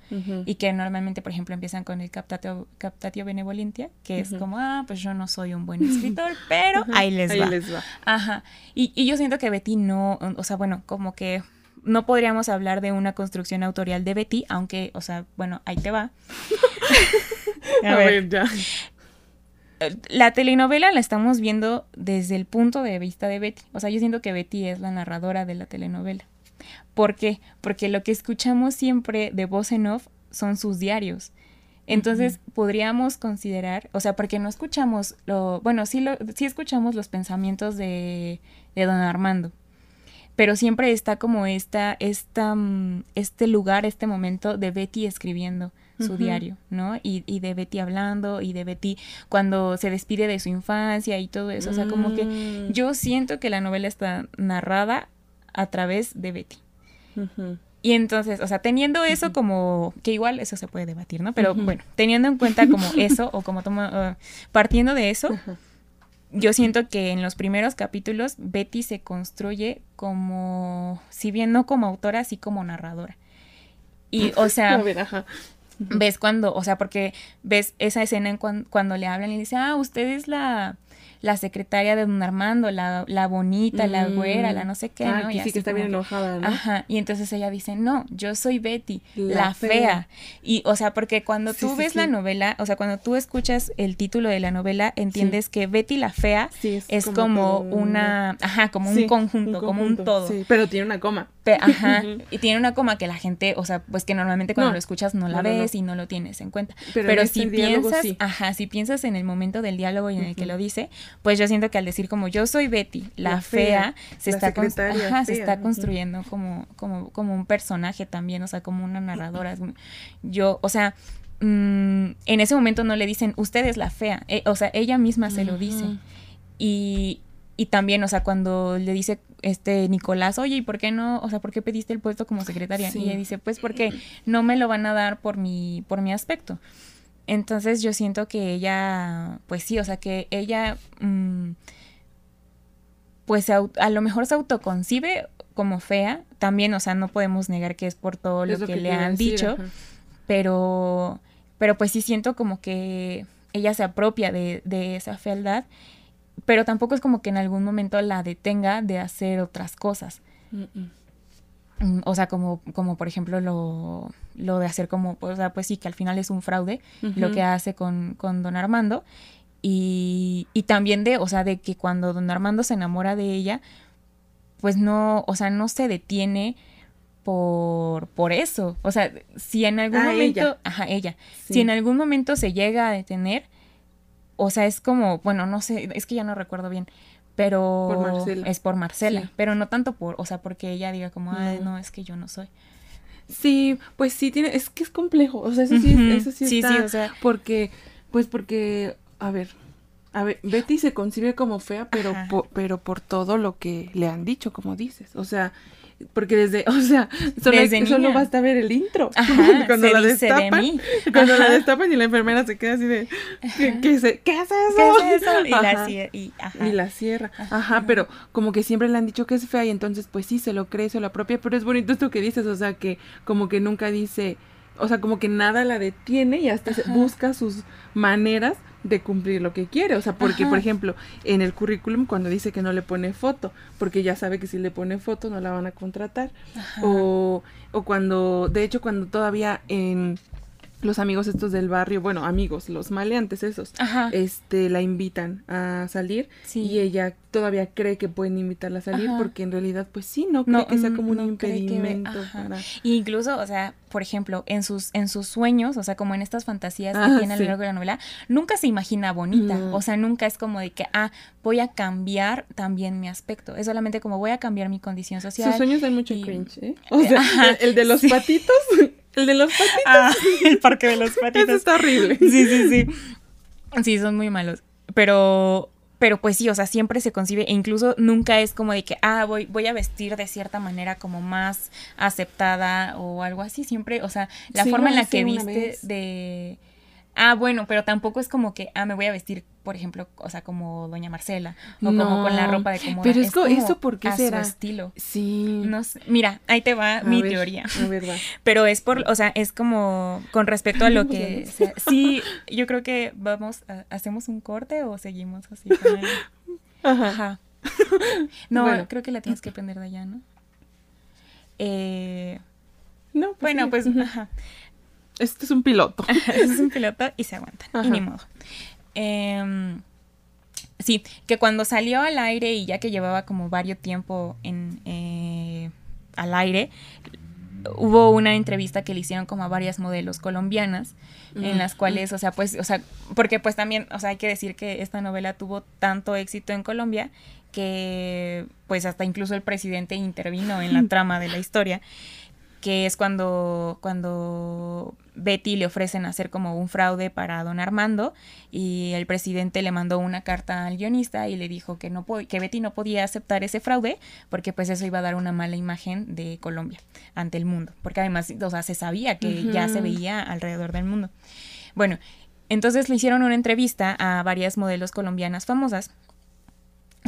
y que normalmente, por ejemplo, empiezan con el captatio, captatio benevolentia, que es como, ah, pues yo no soy un buen escritor, pero ahí les va. Ahí les va. Ajá. Y, y yo siento que Betty no, o sea, bueno, como que no podríamos hablar de una construcción autorial de Betty, aunque, o sea, bueno, ahí te va. A, ver, ya. La telenovela la estamos viendo desde el punto de vista de Betty. O sea, yo siento que Betty es la narradora de la telenovela. ¿Por qué? Porque lo que escuchamos siempre de voz en off son sus diarios. Entonces podríamos considerar, o sea, porque no escuchamos lo, bueno, sí, lo, sí escuchamos los pensamientos de, de don Armando, pero siempre está como esta, esta, mm, este lugar, este momento de Betty escribiendo su diario, ¿no? Y, y, de Betty hablando y de Betty cuando se despide de su infancia y todo eso. O sea, como que mm. yo siento que la novela está narrada a través de Betty. Y entonces, o sea, teniendo eso como, que igual eso se puede debatir, ¿no? Pero bueno, teniendo en cuenta como eso o como toma, uh, partiendo de eso, yo siento que en los primeros capítulos Betty se construye como, si bien no como autora, sí como narradora. Y, o sea, ves cuando, o sea, porque ves esa escena en cuando le hablan y dice, ah, usted es la, la secretaria de don Armando, la, la bonita, la güera, la mm. no sé qué, ah, ¿no? Y sí que está bien enojada, ¿no? Ajá, y entonces ella dice, no, yo soy Betty, la, fea. Y, o sea, porque cuando tú ves la novela, o sea, cuando tú escuchas el título de la novela, entiendes que Betty la fea es, como, una, ajá, como un conjunto, como un todo. Sí, pero tiene una coma. ajá, y tiene una coma que la gente, o sea, pues que normalmente cuando lo escuchas no la ves y no lo tienes en cuenta. Pero, si piensas, ajá, si piensas en el momento del diálogo y en el que lo dice, pues yo siento que al decir como yo soy Betty, la, fea, se, está, se está construyendo como, como, como un personaje también, o sea, como una narradora. Yo, o sea, mm, en ese momento no le dicen, usted es la fea, eh, o sea, ella misma se lo dice. Y, y también, o sea, cuando le dice este Nicolás, oye, ¿y por qué no, o sea, por qué pediste el puesto como secretaria? Y ella dice, pues porque no me lo van a dar por mi, por mi aspecto. Entonces yo siento que ella, pues sí, o sea, que ella, mm, pues a lo mejor se autoconcibe como fea, también, o sea, no podemos negar que es por todo lo, que, le han dicho, pero, pero pues sí siento como que ella se apropia de, de esa fealdad, pero tampoco es como que en algún momento la detenga de hacer otras cosas. Mm, o sea, como, como por ejemplo lo, lo de hacer como, o sea, pues sí, que al final es un fraude lo que hace con, con don Armando. Y, y también de, o sea, de que cuando don Armando se enamora de ella, pues no, o sea, no se detiene por, por eso. O sea, si en algún ah, momento, ajá, ella, si en algún momento se llega a detener, o sea, es como, bueno, no sé, es que ya no recuerdo bien, pero es por Marcela, pero no tanto por, o sea, porque ella diga como, ay, no, es que yo no soy. Sí, pues sí tiene, es que es complejo, o sea, eso sí, eso sí, sí, sí o sea, porque, pues porque, a ver, a ver, Betty se concibe como fea, pero por, pero por todo lo que le han dicho, como dices, o sea, porque desde, o sea, solo, solo basta ver el intro. cuando la destapan, cuando la destapan y la enfermera se queda así de, ¿qué, qué, es eso? ¿Qué es eso? Y la, y, y la cierra. Ajá, pero como que siempre le han dicho que es fea y entonces pues sí, se lo cree, se lo apropia, pero es bonito esto que dices, o sea, que como que nunca dice, o sea, como que nada la detiene y hasta busca sus maneras de cumplir lo que quiere. O sea, porque, por ejemplo, en el currículum cuando dice que no le pone foto, porque ya sabe que si le pone foto no la van a contratar. O, o cuando, de hecho, cuando todavía en los amigos estos del barrio, bueno, amigos, los maleantes esos, este, la invitan a salir y ella todavía cree que pueden invitarla a salir porque en realidad, pues sí, no cree que sea como un impedimento. incluso, o sea, por ejemplo, en sus, en sus sueños, o sea, como en estas fantasías que ah, tiene a lo largo de la novela, nunca se imagina bonita, o sea, nunca es como de que, ah, voy a cambiar también mi aspecto, es solamente como voy a cambiar mi condición social. Sus sueños dan mucho cringe, ¿eh? O sea, el de los patitos el de los patitos. Ah, el parque de los patitos. Eso está horrible. Sí, sí, sí. Sí, son muy malos. Pero, pero pues sí, o sea, siempre se concibe e incluso nunca es como de que, ah, voy, voy a vestir de cierta manera como más aceptada o algo así. Siempre, o sea, la forma en la que viste de Ah, bueno, pero tampoco es como que, ah, me voy a vestir, por ejemplo, o sea, como Doña Marcela, o como con la ropa de cómoda. Pero es, como eso porque a será? su estilo. Sí. No sé. Mira, ahí te va mi teoría. A ver, va. Pero es por, o sea, es como con respecto a lo que... sí, yo creo que vamos, ¿hacemos un corte o seguimos así? Ajá. Ajá. No, creo que la tienes que aprender de allá, ¿no? Eh... No, pues bueno, pues, ajá. Este es un piloto. este es un piloto y se aguantan. Y ni modo. Em, sí, que cuando salió al aire y ya que llevaba como varios tiempo en, eh, al aire, hubo una entrevista que le hicieron como a varias modelos colombianas en las cuales, o sea, pues, o sea, porque pues también, o sea, hay que decir que esta novela tuvo tanto éxito en Colombia que pues hasta incluso el presidente intervino en la trama de la historia que es cuando, cuando Betty le ofrecen hacer como un fraude para don Armando y el presidente le mandó una carta al guionista y le dijo que, no que Betty no podía aceptar ese fraude porque pues eso iba a dar una mala imagen de Colombia ante el mundo, porque además, o sea, se sabía que ya se veía alrededor del mundo. Bueno, entonces le hicieron una entrevista a varias modelos colombianas famosas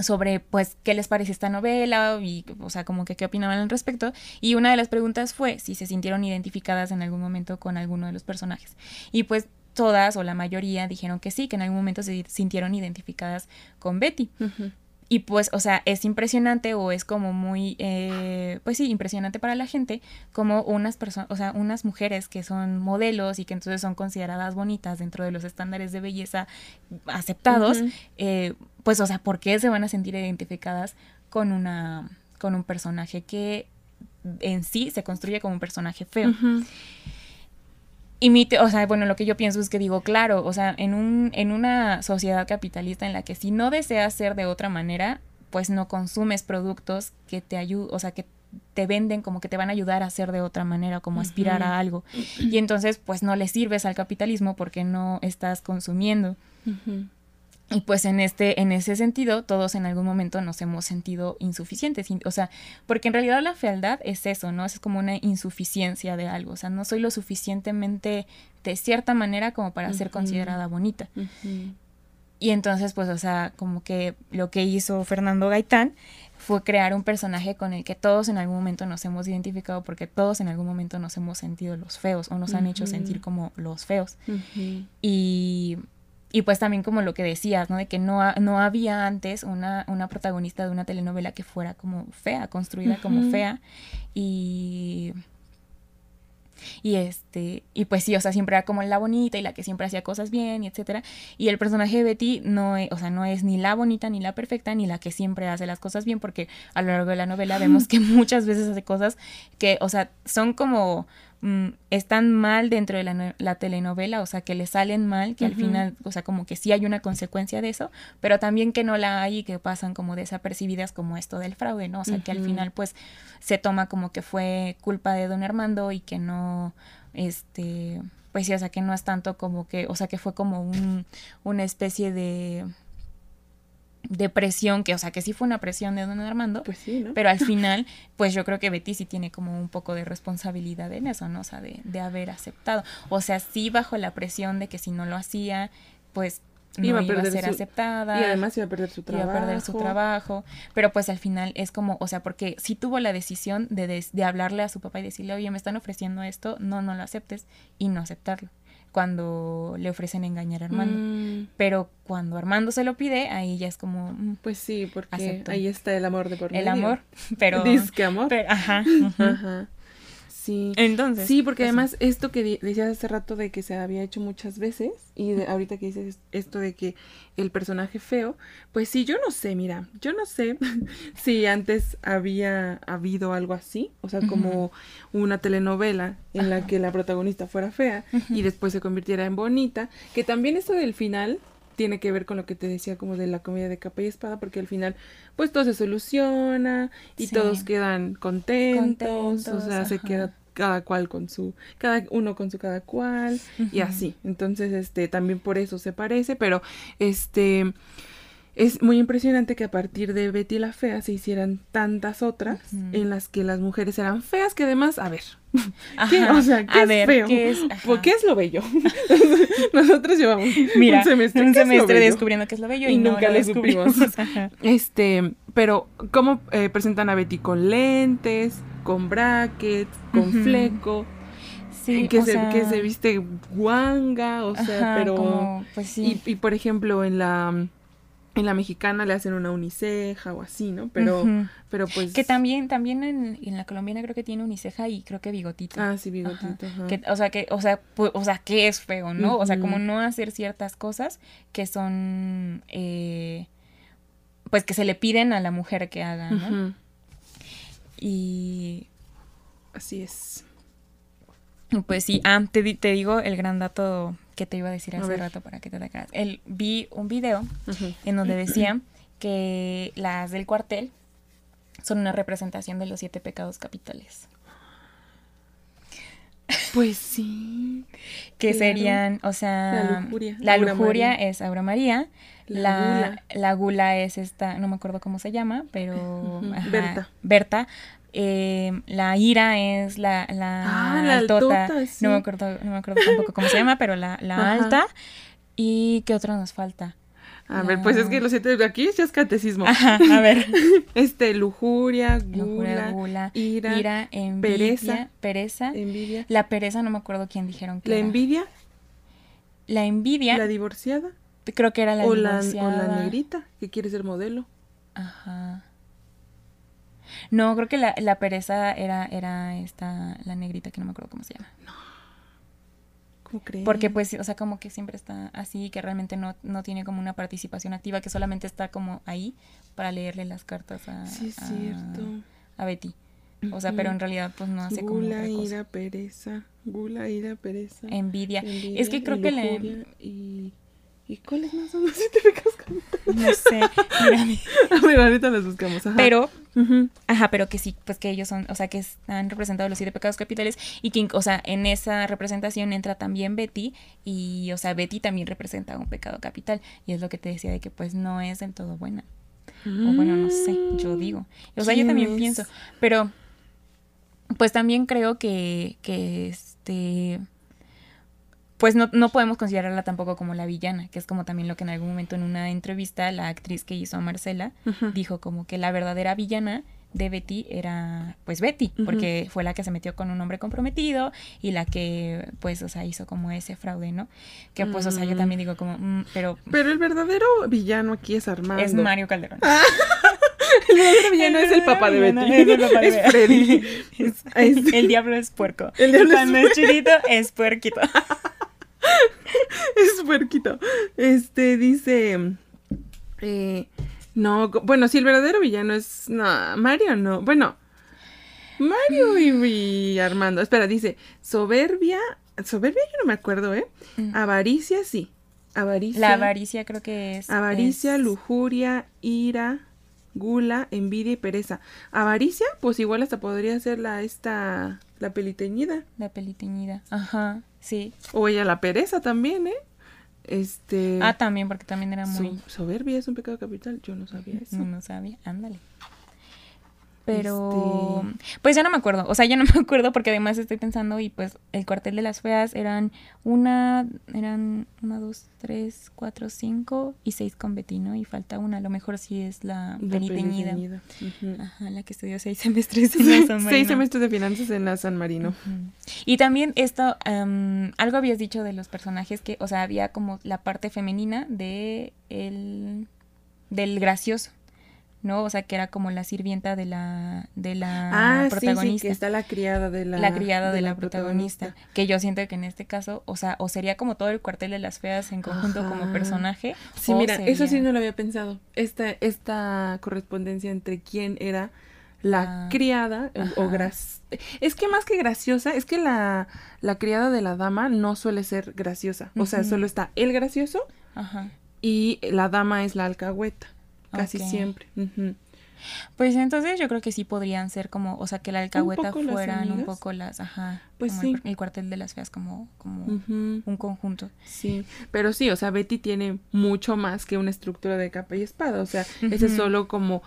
sobre pues qué les parece esta novela y o sea como que qué opinaban al respecto. Y una de las preguntas fue si se sintieron identificadas en algún momento con alguno de los personajes. Y pues todas o la mayoría dijeron que sí que en algún momento se sintieron identificadas con Betty y pues, o sea, es impresionante o es como muy, eh, pues sí, impresionante para la gente como unas personas, o sea, unas mujeres que son modelos y que entonces son consideradas bonitas dentro de los estándares de belleza aceptados, eh, pues, o sea, ¿por qué se van a sentir identificadas con una, con un personaje que en sí se construye como un personaje feo? Y mi, o sea, bueno, lo que yo pienso es que digo, claro, o sea, en, un, en una sociedad capitalista en la que si no deseas ser de otra manera, pues no consumes productos que te ayuden, o sea, que te venden como que te van a ayudar a ser de otra manera, como aspirar a algo. Y entonces, pues no le sirves al capitalismo porque no estás consumiendo. Y pues en este, en ese sentido, todos en algún momento nos hemos sentido insuficientes. O sea, porque en realidad la fealdad es eso, ¿no? Es como una insuficiencia de algo. O sea, no soy lo suficientemente de cierta manera como para ser considerada bonita. Y entonces, pues, o sea, como que lo que hizo Fernando Gaitán fue crear un personaje con el que todos en algún momento nos hemos identificado porque todos en algún momento nos hemos sentido los feos o nos han hecho sentir como los feos. Y y pues también como lo que decías, ¿no? De que no, no había antes una, una protagonista de una telenovela que fuera como fea, construida como fea. Y... Y este, y pues sí, o sea, siempre era como la bonita y la que siempre hacía cosas bien y etcétera. Y el personaje de Betty no es, o sea, no es ni la bonita ni la perfecta ni la que siempre hace las cosas bien, porque a lo largo de la novela vemos que muchas veces hace cosas que, o sea, son como mm, están mal dentro de la, la, telenovela, o sea, que le salen mal, que al final, o sea, como que sí hay una consecuencia de eso, pero también que no la hay y que pasan como desapercibidas como esto del fraude, ¿no? O sea, que al final pues se toma como que fue culpa de don Armando y que no, este, pues sí, o sea, que no es tanto como que, o sea, que fue como un, una especie de de presión, que o sea que sí fue una presión de don Armando, pues sí, ¿no? pero al final, pues yo creo que Betty sí tiene como un poco de responsabilidad en eso, ¿no? O sea, de, de haber aceptado. O sea, sí bajo la presión de que si no lo hacía, pues no iba, a, ser aceptada. Y además iba a perder su trabajo. Iba a perder su trabajo. Pero pues al final es como, o sea, porque sí tuvo la decisión de, de, hablarle a su papá y decirle, oye, me están ofreciendo esto, no, no lo aceptes, y no aceptarlo cuando le ofrecen engañar a Armando. Mm. Pero cuando Armando se lo pide, ahí ya es como... Mm, pues sí, porque ahí está el amor de por medio. El amor, pero... Disque amor. ajá. Ajá. Sí. Entonces. Sí, porque además esto que decías hace rato de que se había hecho muchas veces y ahorita que dices esto de que el personaje feo, pues sí, yo no sé, mira, yo no sé si antes había habido algo así, o sea, como una telenovela en la que la protagonista fuera fea y después se convirtiera en bonita, que también esto del final tiene que ver con lo que te decía como de la comedia de capa y espada, porque al final pues todo se soluciona y todos quedan contentos, o sea, se queda cada cual con su, cada uno con su cada cual y así. Entonces, este, también por eso se parece, pero este, es muy impresionante que a partir de Betty la Fea se hicieran tantas otras en las que las mujeres eran feas, que además, a ver, ¿qué, o sea, ¿qué es feo? ¿qué es, qué es lo bello? Nosotros llevamos un semestre, un semestre descubriendo qué es lo bello y, nunca lo supimos. este, pero ¿cómo eh, presentan a Betty con lentes, con brackets, con fleco? Sí, que, se, que se viste guanga, o sea, pero... pues sí. y, y por ejemplo, en la en la mexicana le hacen una uniceja o así, ¿no? Pero, pero pues... Que también, también en, en, la colombiana creo que tiene uniceja y creo que bigotito. Ah, sí, bigotito. Que, o sea, que, o sea, o sea, que es feo, ¿no? O sea, como no hacer ciertas cosas que son, eh, pues que se le piden a la mujer que haga, ¿no? Y... Así es. Pues sí, ah, te, te digo el gran dato que te iba a decir hace rato para que te acá. Él vi un video en donde decía que las del cuartel son una representación de los siete pecados capitales. Pues sí. que serían, o sea, la lujuria. La lujuria es Aura María. La, gula. la, gula. es esta, no me acuerdo cómo se llama, pero... Berta. Berta. Eh, la ira es la, la, ah, altota. no, me acuerdo, no me acuerdo tampoco cómo se llama, pero la, la alta. ¿Y qué otra nos falta? A ver, pues es que los siete de aquí ya es catecismo. a ver. este, lujuria, gula, ira, ira envidia, pereza, envidia. La pereza no me acuerdo quién dijeron que La envidia. La envidia. La divorciada. Creo que era la divorciada. La, o la negrita, que quiere ser modelo. Ajá. No, creo que la, la pereza era, era esta, la negrita que no me acuerdo cómo se llama. No. ¿Cómo crees? Porque pues, o sea, como que siempre está así, que realmente no, no tiene como una participación activa, que solamente está como ahí para leerle las cartas a, sí, es cierto. a Betty. O sea, pero en realidad pues no hace como cosa. ira, pereza. Gula, ira, pereza. Envidia. es que creo que la... Y ¿Y cuáles más son los siete pecados No sé, mírame. A ver, ahorita los buscamos, ajá. Pero, ajá, pero que sí, pues que ellos son, o sea, que están representados los siete pecados capitales y que, o sea, en esa representación entra también Betty y, o sea, Betty también representa un pecado capital y es lo que te decía de que pues no es del todo buena. O bueno, no sé, yo digo. O sea, yo también pienso, pero pues también creo que, que este pues no, no podemos considerarla tampoco como la villana, que es como también lo que en algún momento en una entrevista la actriz que hizo a Marcela dijo como que la verdadera villana de Betty era pues Betty, porque fue la que se metió con un hombre comprometido y la que pues, o sea, hizo como ese fraude, ¿no? Que pues, o sea, yo mm. también digo como, mm, pero... Pero el verdadero villano aquí es Armando. Es Mario Calderón. el verdadero villano es el papá de Betty. Es, el, papá de Freddy. el diablo es puerco. El diablo Cuando es, chirito es puerquito. es puerquito. Este dice. Eh, no, bueno, si el verdadero villano es. No, Mario no. Bueno. Mario y, Armando. Espera, dice, soberbia, soberbia yo no me acuerdo, ¿eh? Mm. Avaricia sí. Avaricia. La avaricia creo que es. Avaricia, lujuria, ira, gula, envidia y pereza. Avaricia, pues igual hasta podría ser la esta la peliteñida. La peliteñida, ajá, sí. O ella la pereza también, ¿eh? Este. Ah, también, porque también era muy. soberbia es un pecado capital. Yo no sabía eso. No, no sabía. Ándale. Pero, este, pues ya no me acuerdo, o sea, ya no me acuerdo porque además estoy pensando y pues el cuartel de las feas eran una, eran una, dos, tres, cuatro, cinco y seis con Betino y falta una, a lo mejor sí es la, la Ajá, la que estudió seis semestres en la San Marino. seis semestres de finanzas en la San Marino. Y también esto, algo habías dicho de los personajes que, o sea, había como la parte femenina de el, del gracioso. ¿No? O sea, que era como la sirvienta de la, de la ah, protagonista. Sí, que está la criada de la, la criada de, la, protagonista, Que yo siento que en este caso, o sea, o sería como todo el cuartel de las feas en conjunto como personaje. Sí, mira, eso sí no lo había pensado. Esta, esta correspondencia entre quién era la ah, criada o gras es que más que graciosa es que la, la criada de la dama no suele ser graciosa o sea solo está el gracioso Ajá. y la dama es la alcahueta casi siempre. Pues entonces yo creo que sí podrían ser como, o sea, que la alcahueta fueran un poco las, ajá, pues sí. el, cuartel de las feas como, como un conjunto. Sí, pero sí, o sea, Betty tiene mucho más que una estructura de capa y espada, o sea, ese es solo como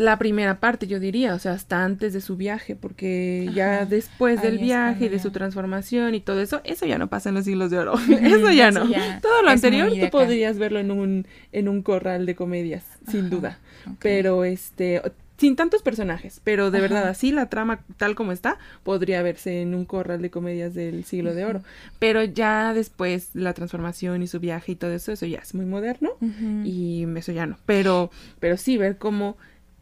la primera parte, yo diría, o sea, hasta antes de su viaje, porque ya después del viaje y de su transformación y todo eso, eso ya no pasa en los siglos de oro. eso ya no. todo lo anterior tú podrías verlo en un, en un corral de comedias, sin duda. Pero este, sin tantos personajes, pero de verdad así la trama tal como está podría verse en un corral de comedias del siglo de oro. Pero ya después la transformación y su viaje y todo eso, eso ya es muy moderno y eso ya no. Pero, pero sí ver cómo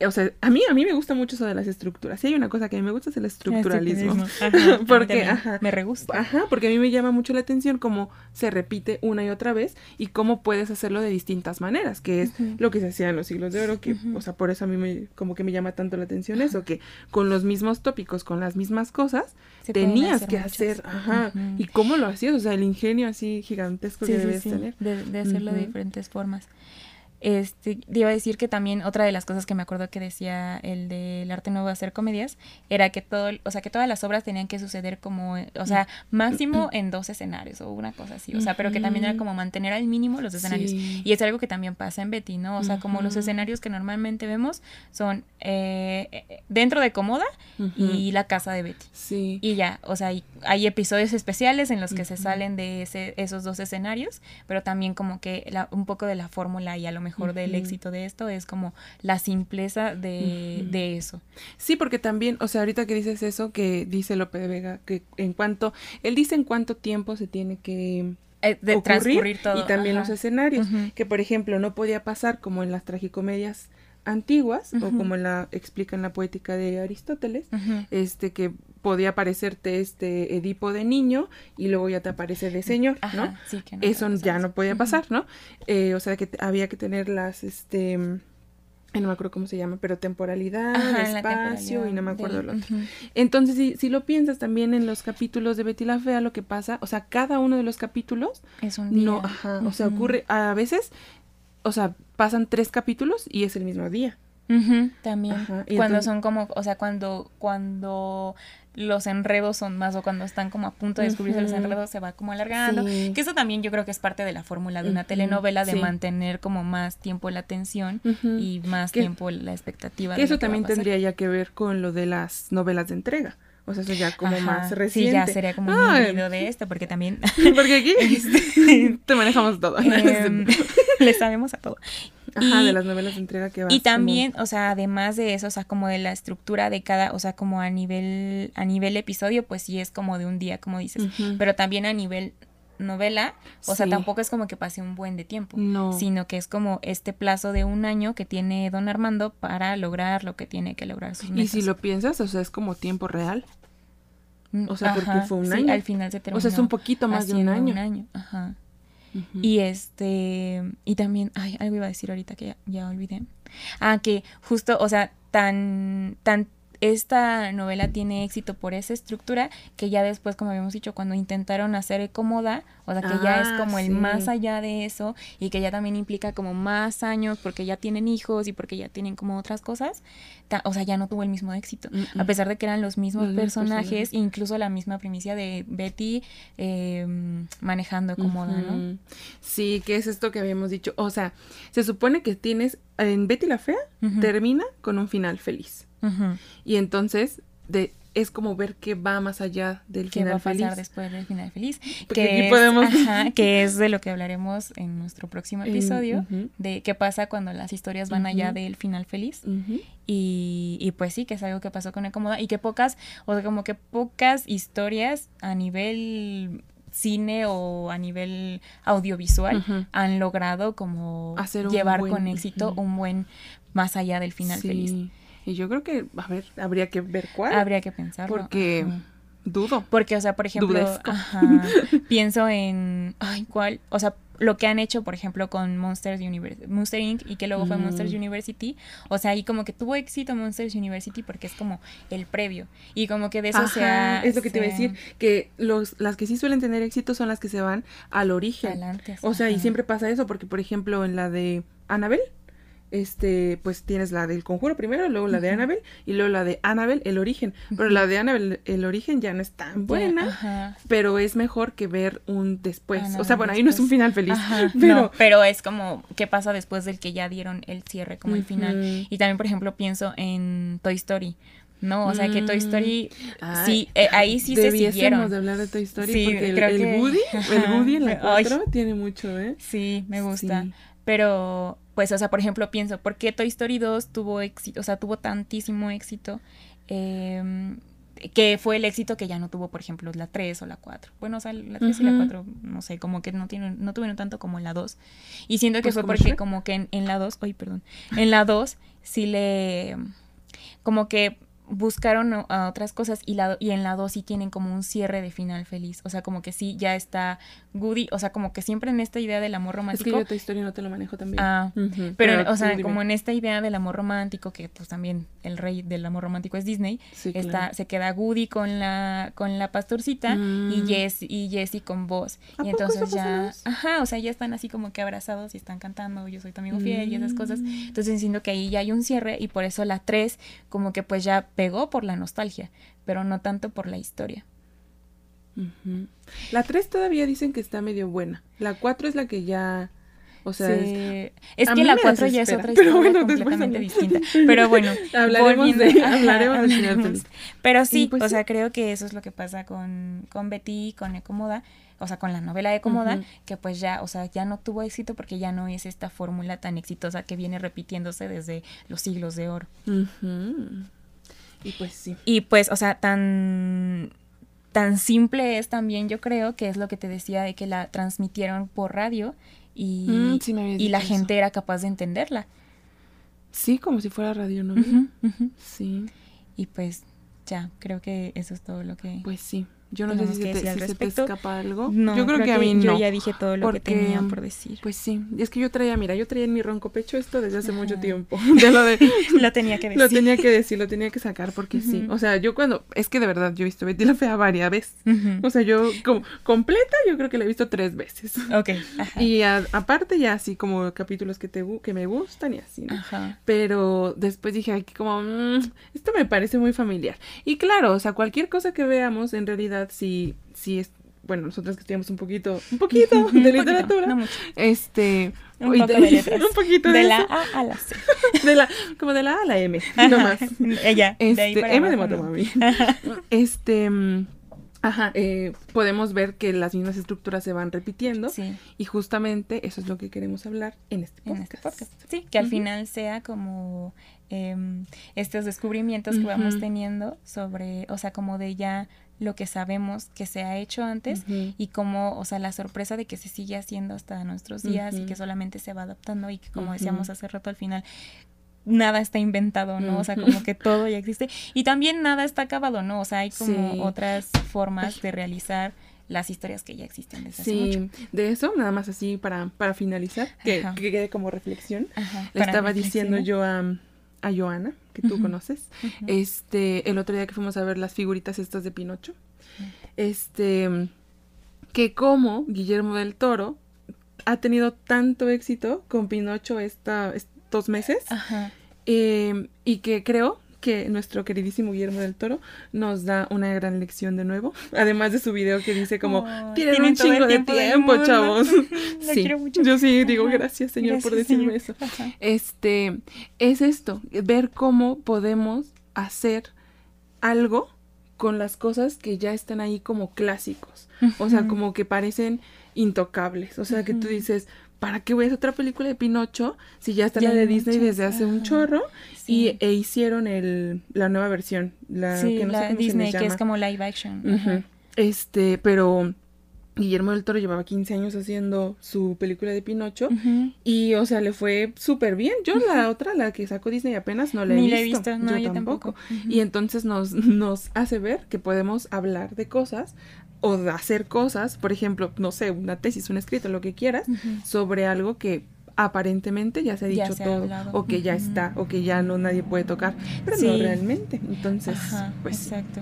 o sea, a mí, a mí me gusta mucho eso de las estructuras. Si hay una cosa que a mí me gusta es el estructuralismo. porque, ajá, me re gusta. Ajá, porque a mí me llama mucho la atención cómo se repite una y otra vez y cómo puedes hacerlo de distintas maneras, que es lo que se hacía en los siglos de oro, que, o sea, por eso a mí me, como que me llama tanto la atención eso, que con los mismos tópicos, con las mismas cosas, tenías que hacer, ajá, y cómo lo hacías, o sea, el ingenio así gigantesco que debes tener. De, de hacerlo de diferentes formas. Este, iba a decir que también otra de las cosas que me acuerdo que decía el del arte nuevo de hacer comedias era que todo, o sea, que todas las obras tenían que suceder como, o sea, máximo en dos escenarios o una cosa así, o sea, pero que también era como mantener al mínimo los escenarios. Y es algo que también pasa en Betty, ¿no? O sea, como los escenarios que normalmente vemos son eh, dentro de Comoda y la casa de Betty. Sí. Y ya, o sea, hay, episodios especiales en los que se salen de ese, esos dos escenarios, pero también como que la, un poco de la fórmula y a lo mejor del éxito de esto es como la simpleza de, de, eso. Sí, porque también, o sea, ahorita que dices eso, que dice Lope de Vega, que en cuanto, él dice en cuánto tiempo se tiene que eh, de transcurrir todo. Y también los escenarios, que por ejemplo no podía pasar como en las tragicomedias antiguas o como la explica en la poética de Aristóteles, este que podía aparecerte este Edipo de niño y luego ya te aparece de señor, ¿no? eso ya no podía pasar, ¿no? Eh, o sea que había que tener las este no me acuerdo cómo se llama, pero temporalidad, espacio y no me acuerdo el otro. Entonces, si, si lo piensas también en los capítulos de Betty la Fea, lo que pasa, o sea, cada uno de los capítulos es un día. No, ajá, o sea, ocurre a veces o sea, pasan tres capítulos y es el mismo día. también. cuando son como, o sea, cuando, cuando los enredos son más o cuando están como a punto de descubrirse los enredos se va como alargando. Que eso también yo creo que es parte de la fórmula de una telenovela de mantener como más tiempo la atención y más tiempo la expectativa. Que eso también tendría ya que ver con lo de las novelas de entrega. O sea, eso ya como más reciente. Sí, ya sería como un híbrido de esto, porque también... porque aquí este, te manejamos todo. Em, le sabemos a todo. Ajá, de las novelas de entrega que vas Y también, o sea, además de eso, o sea, como de la estructura de cada, o sea, como a nivel, a nivel episodio, pues sí es como de un día, como dices. Pero también a nivel novela, o sea, tampoco es como que pase un buen de tiempo, no. sino que es como este plazo de un año que tiene don Armando para lograr lo que tiene que lograr sus Y si lo piensas, o sea, es como tiempo real. O sea, porque fue un año. Al final se terminó. O sea, es un poquito más de un año. Un año, ajá. Y este, y también, ay, algo iba a decir ahorita que ya, olvidé. Ah, que justo, o sea, tan, tan esta novela tiene éxito por esa estructura que ya después, como habíamos dicho, cuando intentaron hacer cómoda, o sea, que ya es Ah, como el más allá de eso y que ya también implica como más años porque ya tienen hijos y porque ya tienen como otras cosas, o sea, ya no tuvo el mismo éxito. A pesar de que eran los mismos personajes, incluso la misma primicia de Betty eh, manejando cómoda, ¿no? Sí, que es esto que habíamos dicho. O sea, se supone que tienes en Betty la Fea termina con un final feliz. Y entonces de, es como ver qué va más allá del ¿Qué va a final pasar feliz. después del final feliz? Porque Que aquí es, podemos- ajá, que es de lo que hablaremos en nuestro próximo episodio, de qué pasa cuando las historias van allá del final feliz. Y, y pues sí, que es algo que pasó con Acomoda y que pocas, o sea, como que pocas historias a nivel cine o a nivel audiovisual han logrado como Hacer llevar buen- con éxito un buen más allá del final Sí. feliz. Y yo creo que, a ver, habría que ver cuál. Habría que pensarlo. porque ajá. dudo. Porque, o sea, por ejemplo, ajá, pienso en, ay, ¿cuál? O sea, lo que han hecho, por ejemplo, con Monsters Universe, Monster Inc. y que luego fue Mm. Monsters University. O sea, ahí como que tuvo éxito Monsters University porque es como el previo. Y como que de eso se ha... es lo que te iba a decir, que los, las que sí suelen tener éxito son las que se van al origen. Adelante, O sea, y siempre pasa eso, porque por ejemplo en la de Annabelle, este, pues tienes la del conjuro primero, luego la de Ujú. Annabelle, y luego la de Annabelle, el origen. Pero la de Annabelle, el origen ya no es tan buena, pero es mejor que ver un después. Annabelle o sea, bueno, ahí no es un final feliz, pero... no, pero es como qué pasa después del que ya dieron el cierre, como el final. Y también, por ejemplo, pienso en Toy Story. No, o sea que Toy Mm. Story, Ay, sí, eh, ahí sí se siguieron. de hablar de Toy Story Sí, porque el, creo el que- Woody, el. Woody en la Ay. 4 tiene mucho, ¿eh? Sí, me gusta. Sí. Pero, pues, o sea, por ejemplo, pienso, ¿por qué Toy Story 2 tuvo éxito? O sea, tuvo tantísimo éxito. eh, que fue el éxito que ya no tuvo, por ejemplo, la 3 o la 4. Bueno, o sea, la 3 y la Ujú. 4, no sé, como que no tienen, no tuvieron tanto como en la 2. Y siento que Pues fue porque Shrek. como que en, en la 2, ay, perdón, en la 2 sí le, como que buscaron a- otras cosas y, la, y en la 2 sí tienen como un cierre de final feliz. O sea, como que sí, ya está Goody, o sea, como que siempre en esta idea del amor Es romántico. que yo Toy Story no te lo manejo también. Ah, pero, o sea, dime. como en esta idea del amor romántico, que pues también el rey del amor romántico es Disney, Sí, está, claro. se queda Goody con la, con la pastorcita Mm. y Jess, y Jessie con vos. ¿A Y entonces ya, ajá, o sea, ya están así como que abrazados y están cantando, yo soy tu amigo fiel y esas cosas. Mm. Entonces siento que ahí ya hay un cierre y por eso la 3 como que pues ya pegó por la nostalgia, pero no tanto por la historia. La 3 todavía dicen que está medio buena. La 4 es la que ya. O sea, es- Sí. Es a que la me 4 ya es otra historia bueno, completamente distinta. Pero bueno, Hablaremos de- hablaremos hablaremos. Pero sí, pues o sea, creo que eso es lo que pasa con, con Betty, con Ecomoda, o sea, con la novela de Ecomoda, Ujú. que pues ya, o sea, ya no tuvo éxito porque ya no es esta fórmula tan exitosa que viene repitiéndose desde los siglos de oro. Y pues sí. Y pues, o sea, tan tan simple es también, yo creo, que es lo que te decía de que la transmitieron por radio y, Mm, sí y la eso. gente era capaz de entenderla. Sí, como si fuera radio, ¿no? Sí, Y pues ya, creo que eso es todo lo que... pues sí. Yo no sé si, se te, al se escapa algo. No, yo creo, que, a mí no. Yo ya dije todo lo porque, que tenía por decir. Pues sí, es que yo traía, mira, yo traía en mi ronco pecho esto desde hace mucho tiempo. De lo de lo tenía que decir. Lo tenía que decir, lo tenía que sacar porque sí. O sea, yo cuando. Es que de verdad, yo he visto Betty la Fea varias veces. O sea, yo como completa, yo creo que la he visto tres veces. Ok, ajá. Y a- aparte, ya así como capítulos que, te, que me gustan y así, ¿no? Ajá. Pero después dije aquí como, "Mm, esto me parece muy familiar. Y claro, o sea, cualquier cosa que veamos, en realidad, si, si es. Bueno, nosotras que estudiamos un poquito, un poquito de poquito, literatura. no mucho. Este. Un poco de letras. un poquito de, De la A a la C. de la, como de la A a la M, no más. Ella. de ahí Este, para M de abajo, no. Este, mm, ajá, eh, podemos ver que las mismas estructuras se van repitiendo Sí, y justamente eso es lo que queremos hablar en este en este podcast. Sí, que al final sea como em, estos descubrimientos que vamos teniendo sobre, o sea, como de ya lo que sabemos que se ha hecho antes y como, o sea, la sorpresa de que se sigue haciendo hasta nuestros días y que solamente se va adaptando y que como decíamos hace rato al final nada está inventado, ¿no? O sea, como que todo ya existe y también nada está acabado, ¿no? O sea, hay como Sí. otras formas de realizar las historias que ya existen desde hace mucho. Sí, de eso, nada más así para, para finalizar, que, que quede como reflexión. Ajá, Le estaba diciendo yo a, a Joana, que tú conoces. Este, el otro día que fuimos a ver las figuritas estas de Pinocho. Este, que como Guillermo del Toro ha tenido tanto éxito con Pinocho esta, estos meses. Eh, y que creo que nuestro queridísimo Guillermo del Toro nos da una gran lección de nuevo. Además de su video que dice como, tienen un chingo de tiempo, chavos. sí, yo sí digo gracias, Señor, por decirme eso. Este, es esto, ver cómo podemos hacer algo con las cosas que ya están ahí como clásicos. O sea, como que parecen intocables. O sea, que tú dices, ¿para qué voy a hacer otra película de Pinocho si ya está la de Disney desde hace un chorro? Y e hicieron el, la nueva versión, la que no la Disney, que es como live action. Este, pero Guillermo del Toro llevaba 15 años haciendo su película de Pinocho y, o sea, le fue súper bien. Yo la otra, la que sacó Disney apenas no la he Ni visto. La he visto. No, yo, tampoco. Y entonces nos, nos hace ver que podemos hablar de cosas o de hacer cosas, por ejemplo, no sé, una tesis, un escrito, lo que quieras, sobre algo que aparentemente ya se ha dicho todo, o que ya está, o que ya no nadie puede tocar, pero no realmente. Entonces, pues. Exacto.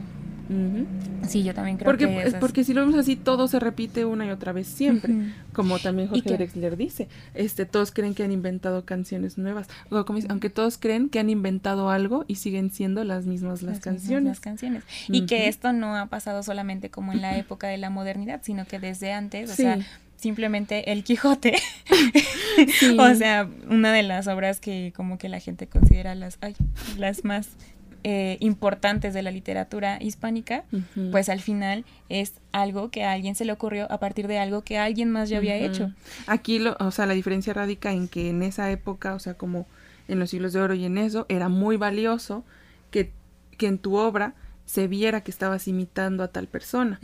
Sí, yo también creo porque, que Porque si lo vemos así, todo se repite una y otra vez siempre. Como también Jorge Drexler dice. Este, todos creen que han inventado canciones nuevas. O como aunque todos creen que han inventado algo y siguen siendo las mismas las, canciones. las canciones. Y que esto no ha pasado solamente como en la época de la modernidad, sino que desde antes, o sea, simplemente El Quijote. o sea, una de las obras que como que la gente considera las, ay, las más eh, importantes de la literatura hispánica, pues al final es algo que a alguien se le ocurrió a partir de algo que alguien más ya había hecho. Aquí, lo, o sea, la diferencia radica en que en esa época, o sea, como en los siglos de oro y en eso, era muy valioso que, que en tu obra se viera que estabas imitando a tal persona.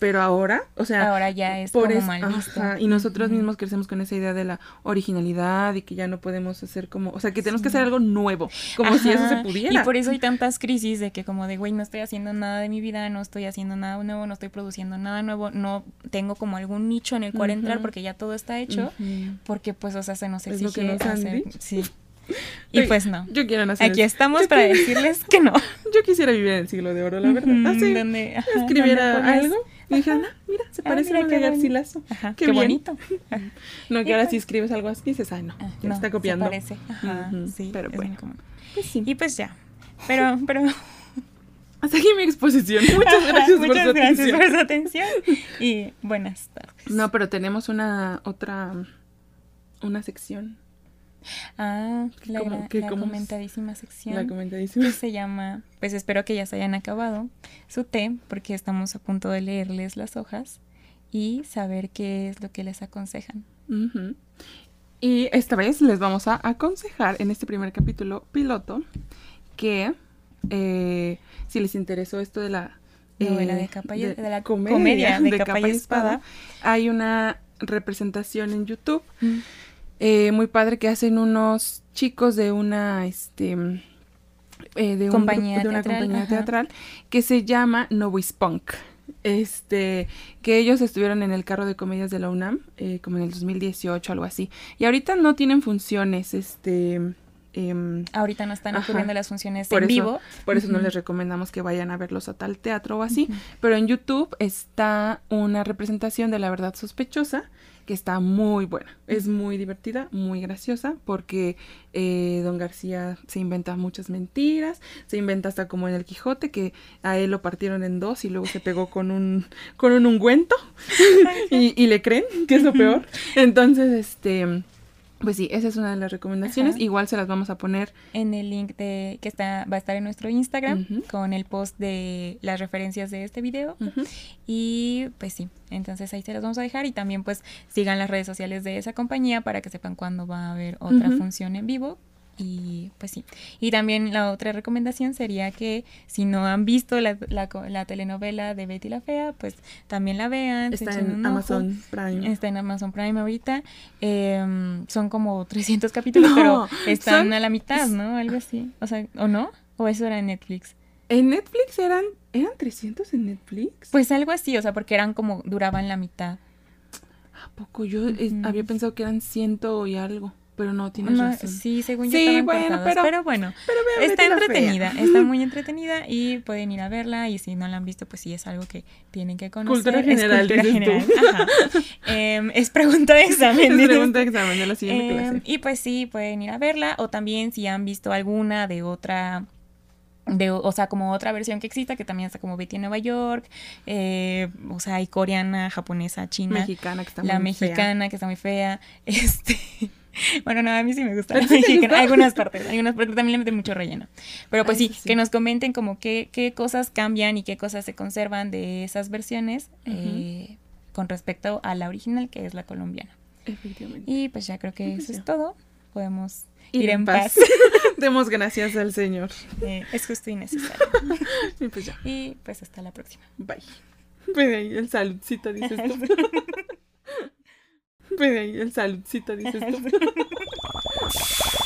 Pero ahora, o sea, ahora ya es como mal visto. y nosotros mismos crecemos con esa idea de la originalidad y que ya no podemos hacer como, o sea, que tenemos que hacer algo nuevo, como si eso se pudiera. Y por eso hay tantas crisis de que como de, güey, no estoy haciendo nada de mi vida, no estoy haciendo nada nuevo, no estoy produciendo nada nuevo, no tengo como algún nicho en el cual entrar porque ya todo está hecho, porque pues, o sea, se nos exige hacer, sí. Y pues no. Yo quiero nacer. Aquí estamos para decirles que no. Yo quisiera vivir en el siglo de oro, la verdad. Así. Donde escribiera algo. Y dijeron, ah, mira, se ah, parece a de Garcilaso. Ajá, qué, bonito. no, que ahora pues si escribes algo así dices, ay, no, ah, ya está copiando. Se parece. Ajá, sí. Pero bueno. Pues sí. Y pues ya. Pero, pero. Hasta aquí mi exposición. Muchas gracias, Muchas gracias por su atención. Y buenas tardes. No, pero tenemos una otra una sección Ah, la, comentadísima sección. La comentadísima. Que se llama, pues espero que ya se hayan acabado su té, porque estamos a punto de leerles las hojas y saber qué es lo que les aconsejan. Y esta vez les vamos a aconsejar en este primer capítulo piloto que eh, si les interesó esto de la novela de eh, capa y, de, la comedia, de, capa, y espada, hay una representación en YouTube. Mm. Eh, muy padre que hacen unos chicos de una este eh, de, compañía de una compañía teatral que se llama Novis Punk. Este que ellos estuvieron en el carro de comedias de la UNAM eh, como en el 2018 algo así. Y ahorita no tienen funciones este em, ahorita no están ocurriendo las funciones en vivo. por eso no les recomendamos que vayan a verlos a tal teatro o así pero en YouTube está una representación de la verdad sospechosa que está muy buena. Es muy divertida, muy graciosa, porque eh, Don García se inventa muchas mentiras, se inventa hasta como en el Quijote, que a él lo partieron en dos y luego se pegó con un, con un ungüento y, y le creen, que es lo peor. Entonces, este pues sí, esa es una de las recomendaciones. Igual se las vamos a poner en el link de que está va a estar en nuestro Instagram con el post de las referencias de este video. Y pues sí, entonces ahí se las vamos a dejar. Y también pues sigan las redes sociales de esa compañía para que sepan cuándo va a haber otra función en vivo y pues sí. Y también la otra recomendación sería que si no han visto la, la, telenovela de Betty la Fea, pues también la vean. Está en Amazon Prime. Está en Amazon Prime ahorita. Em, son como 300 capítulos, pero están a la mitad, ¿no? Algo así. O sea, ¿o no? ¿O eso era en Netflix? ¿En Netflix eran, eran 300 en Netflix? Pues algo así, o sea, porque eran como, duraban la mitad. ¿A poco? Yo había pensado que eran ciento y algo. Pero no tienes razón. Sí, según yo sí, bueno, pero, pero, bueno, está entretenida, está muy entretenida y pueden ir a verla y si no la han visto, pues sí es algo que tienen que conocer. Cultura general, es general. Em, es pregunta de examen. Es pregunta de examen de la siguiente clase. Em, y pues sí, pueden ir a verla o también si han visto alguna de otra de, o sea, como otra versión que exista, que también está como Betty en Nueva York, eh, o sea, hay coreana, japonesa, china. Mexicana, que está la mexicana, que está muy fea. Este, bueno, no, a mí sí me gusta la mexicana. Algunas partes, algunas partes también le meten mucho relleno. Pero pues sí, que nos comenten como qué, qué cosas cambian y qué cosas se conservan de esas versiones eh, con respecto a la original, que es la colombiana. Efectivamente. Y pues ya creo que eso es todo. Podemos ir, en paz. Demos gracias al Señor. Eh, es justo y necesario. y pues ya. Y pues hasta la próxima. Bye. Ven ahí el saludcito, dices tú. Pues ahí el saludcito dices tú.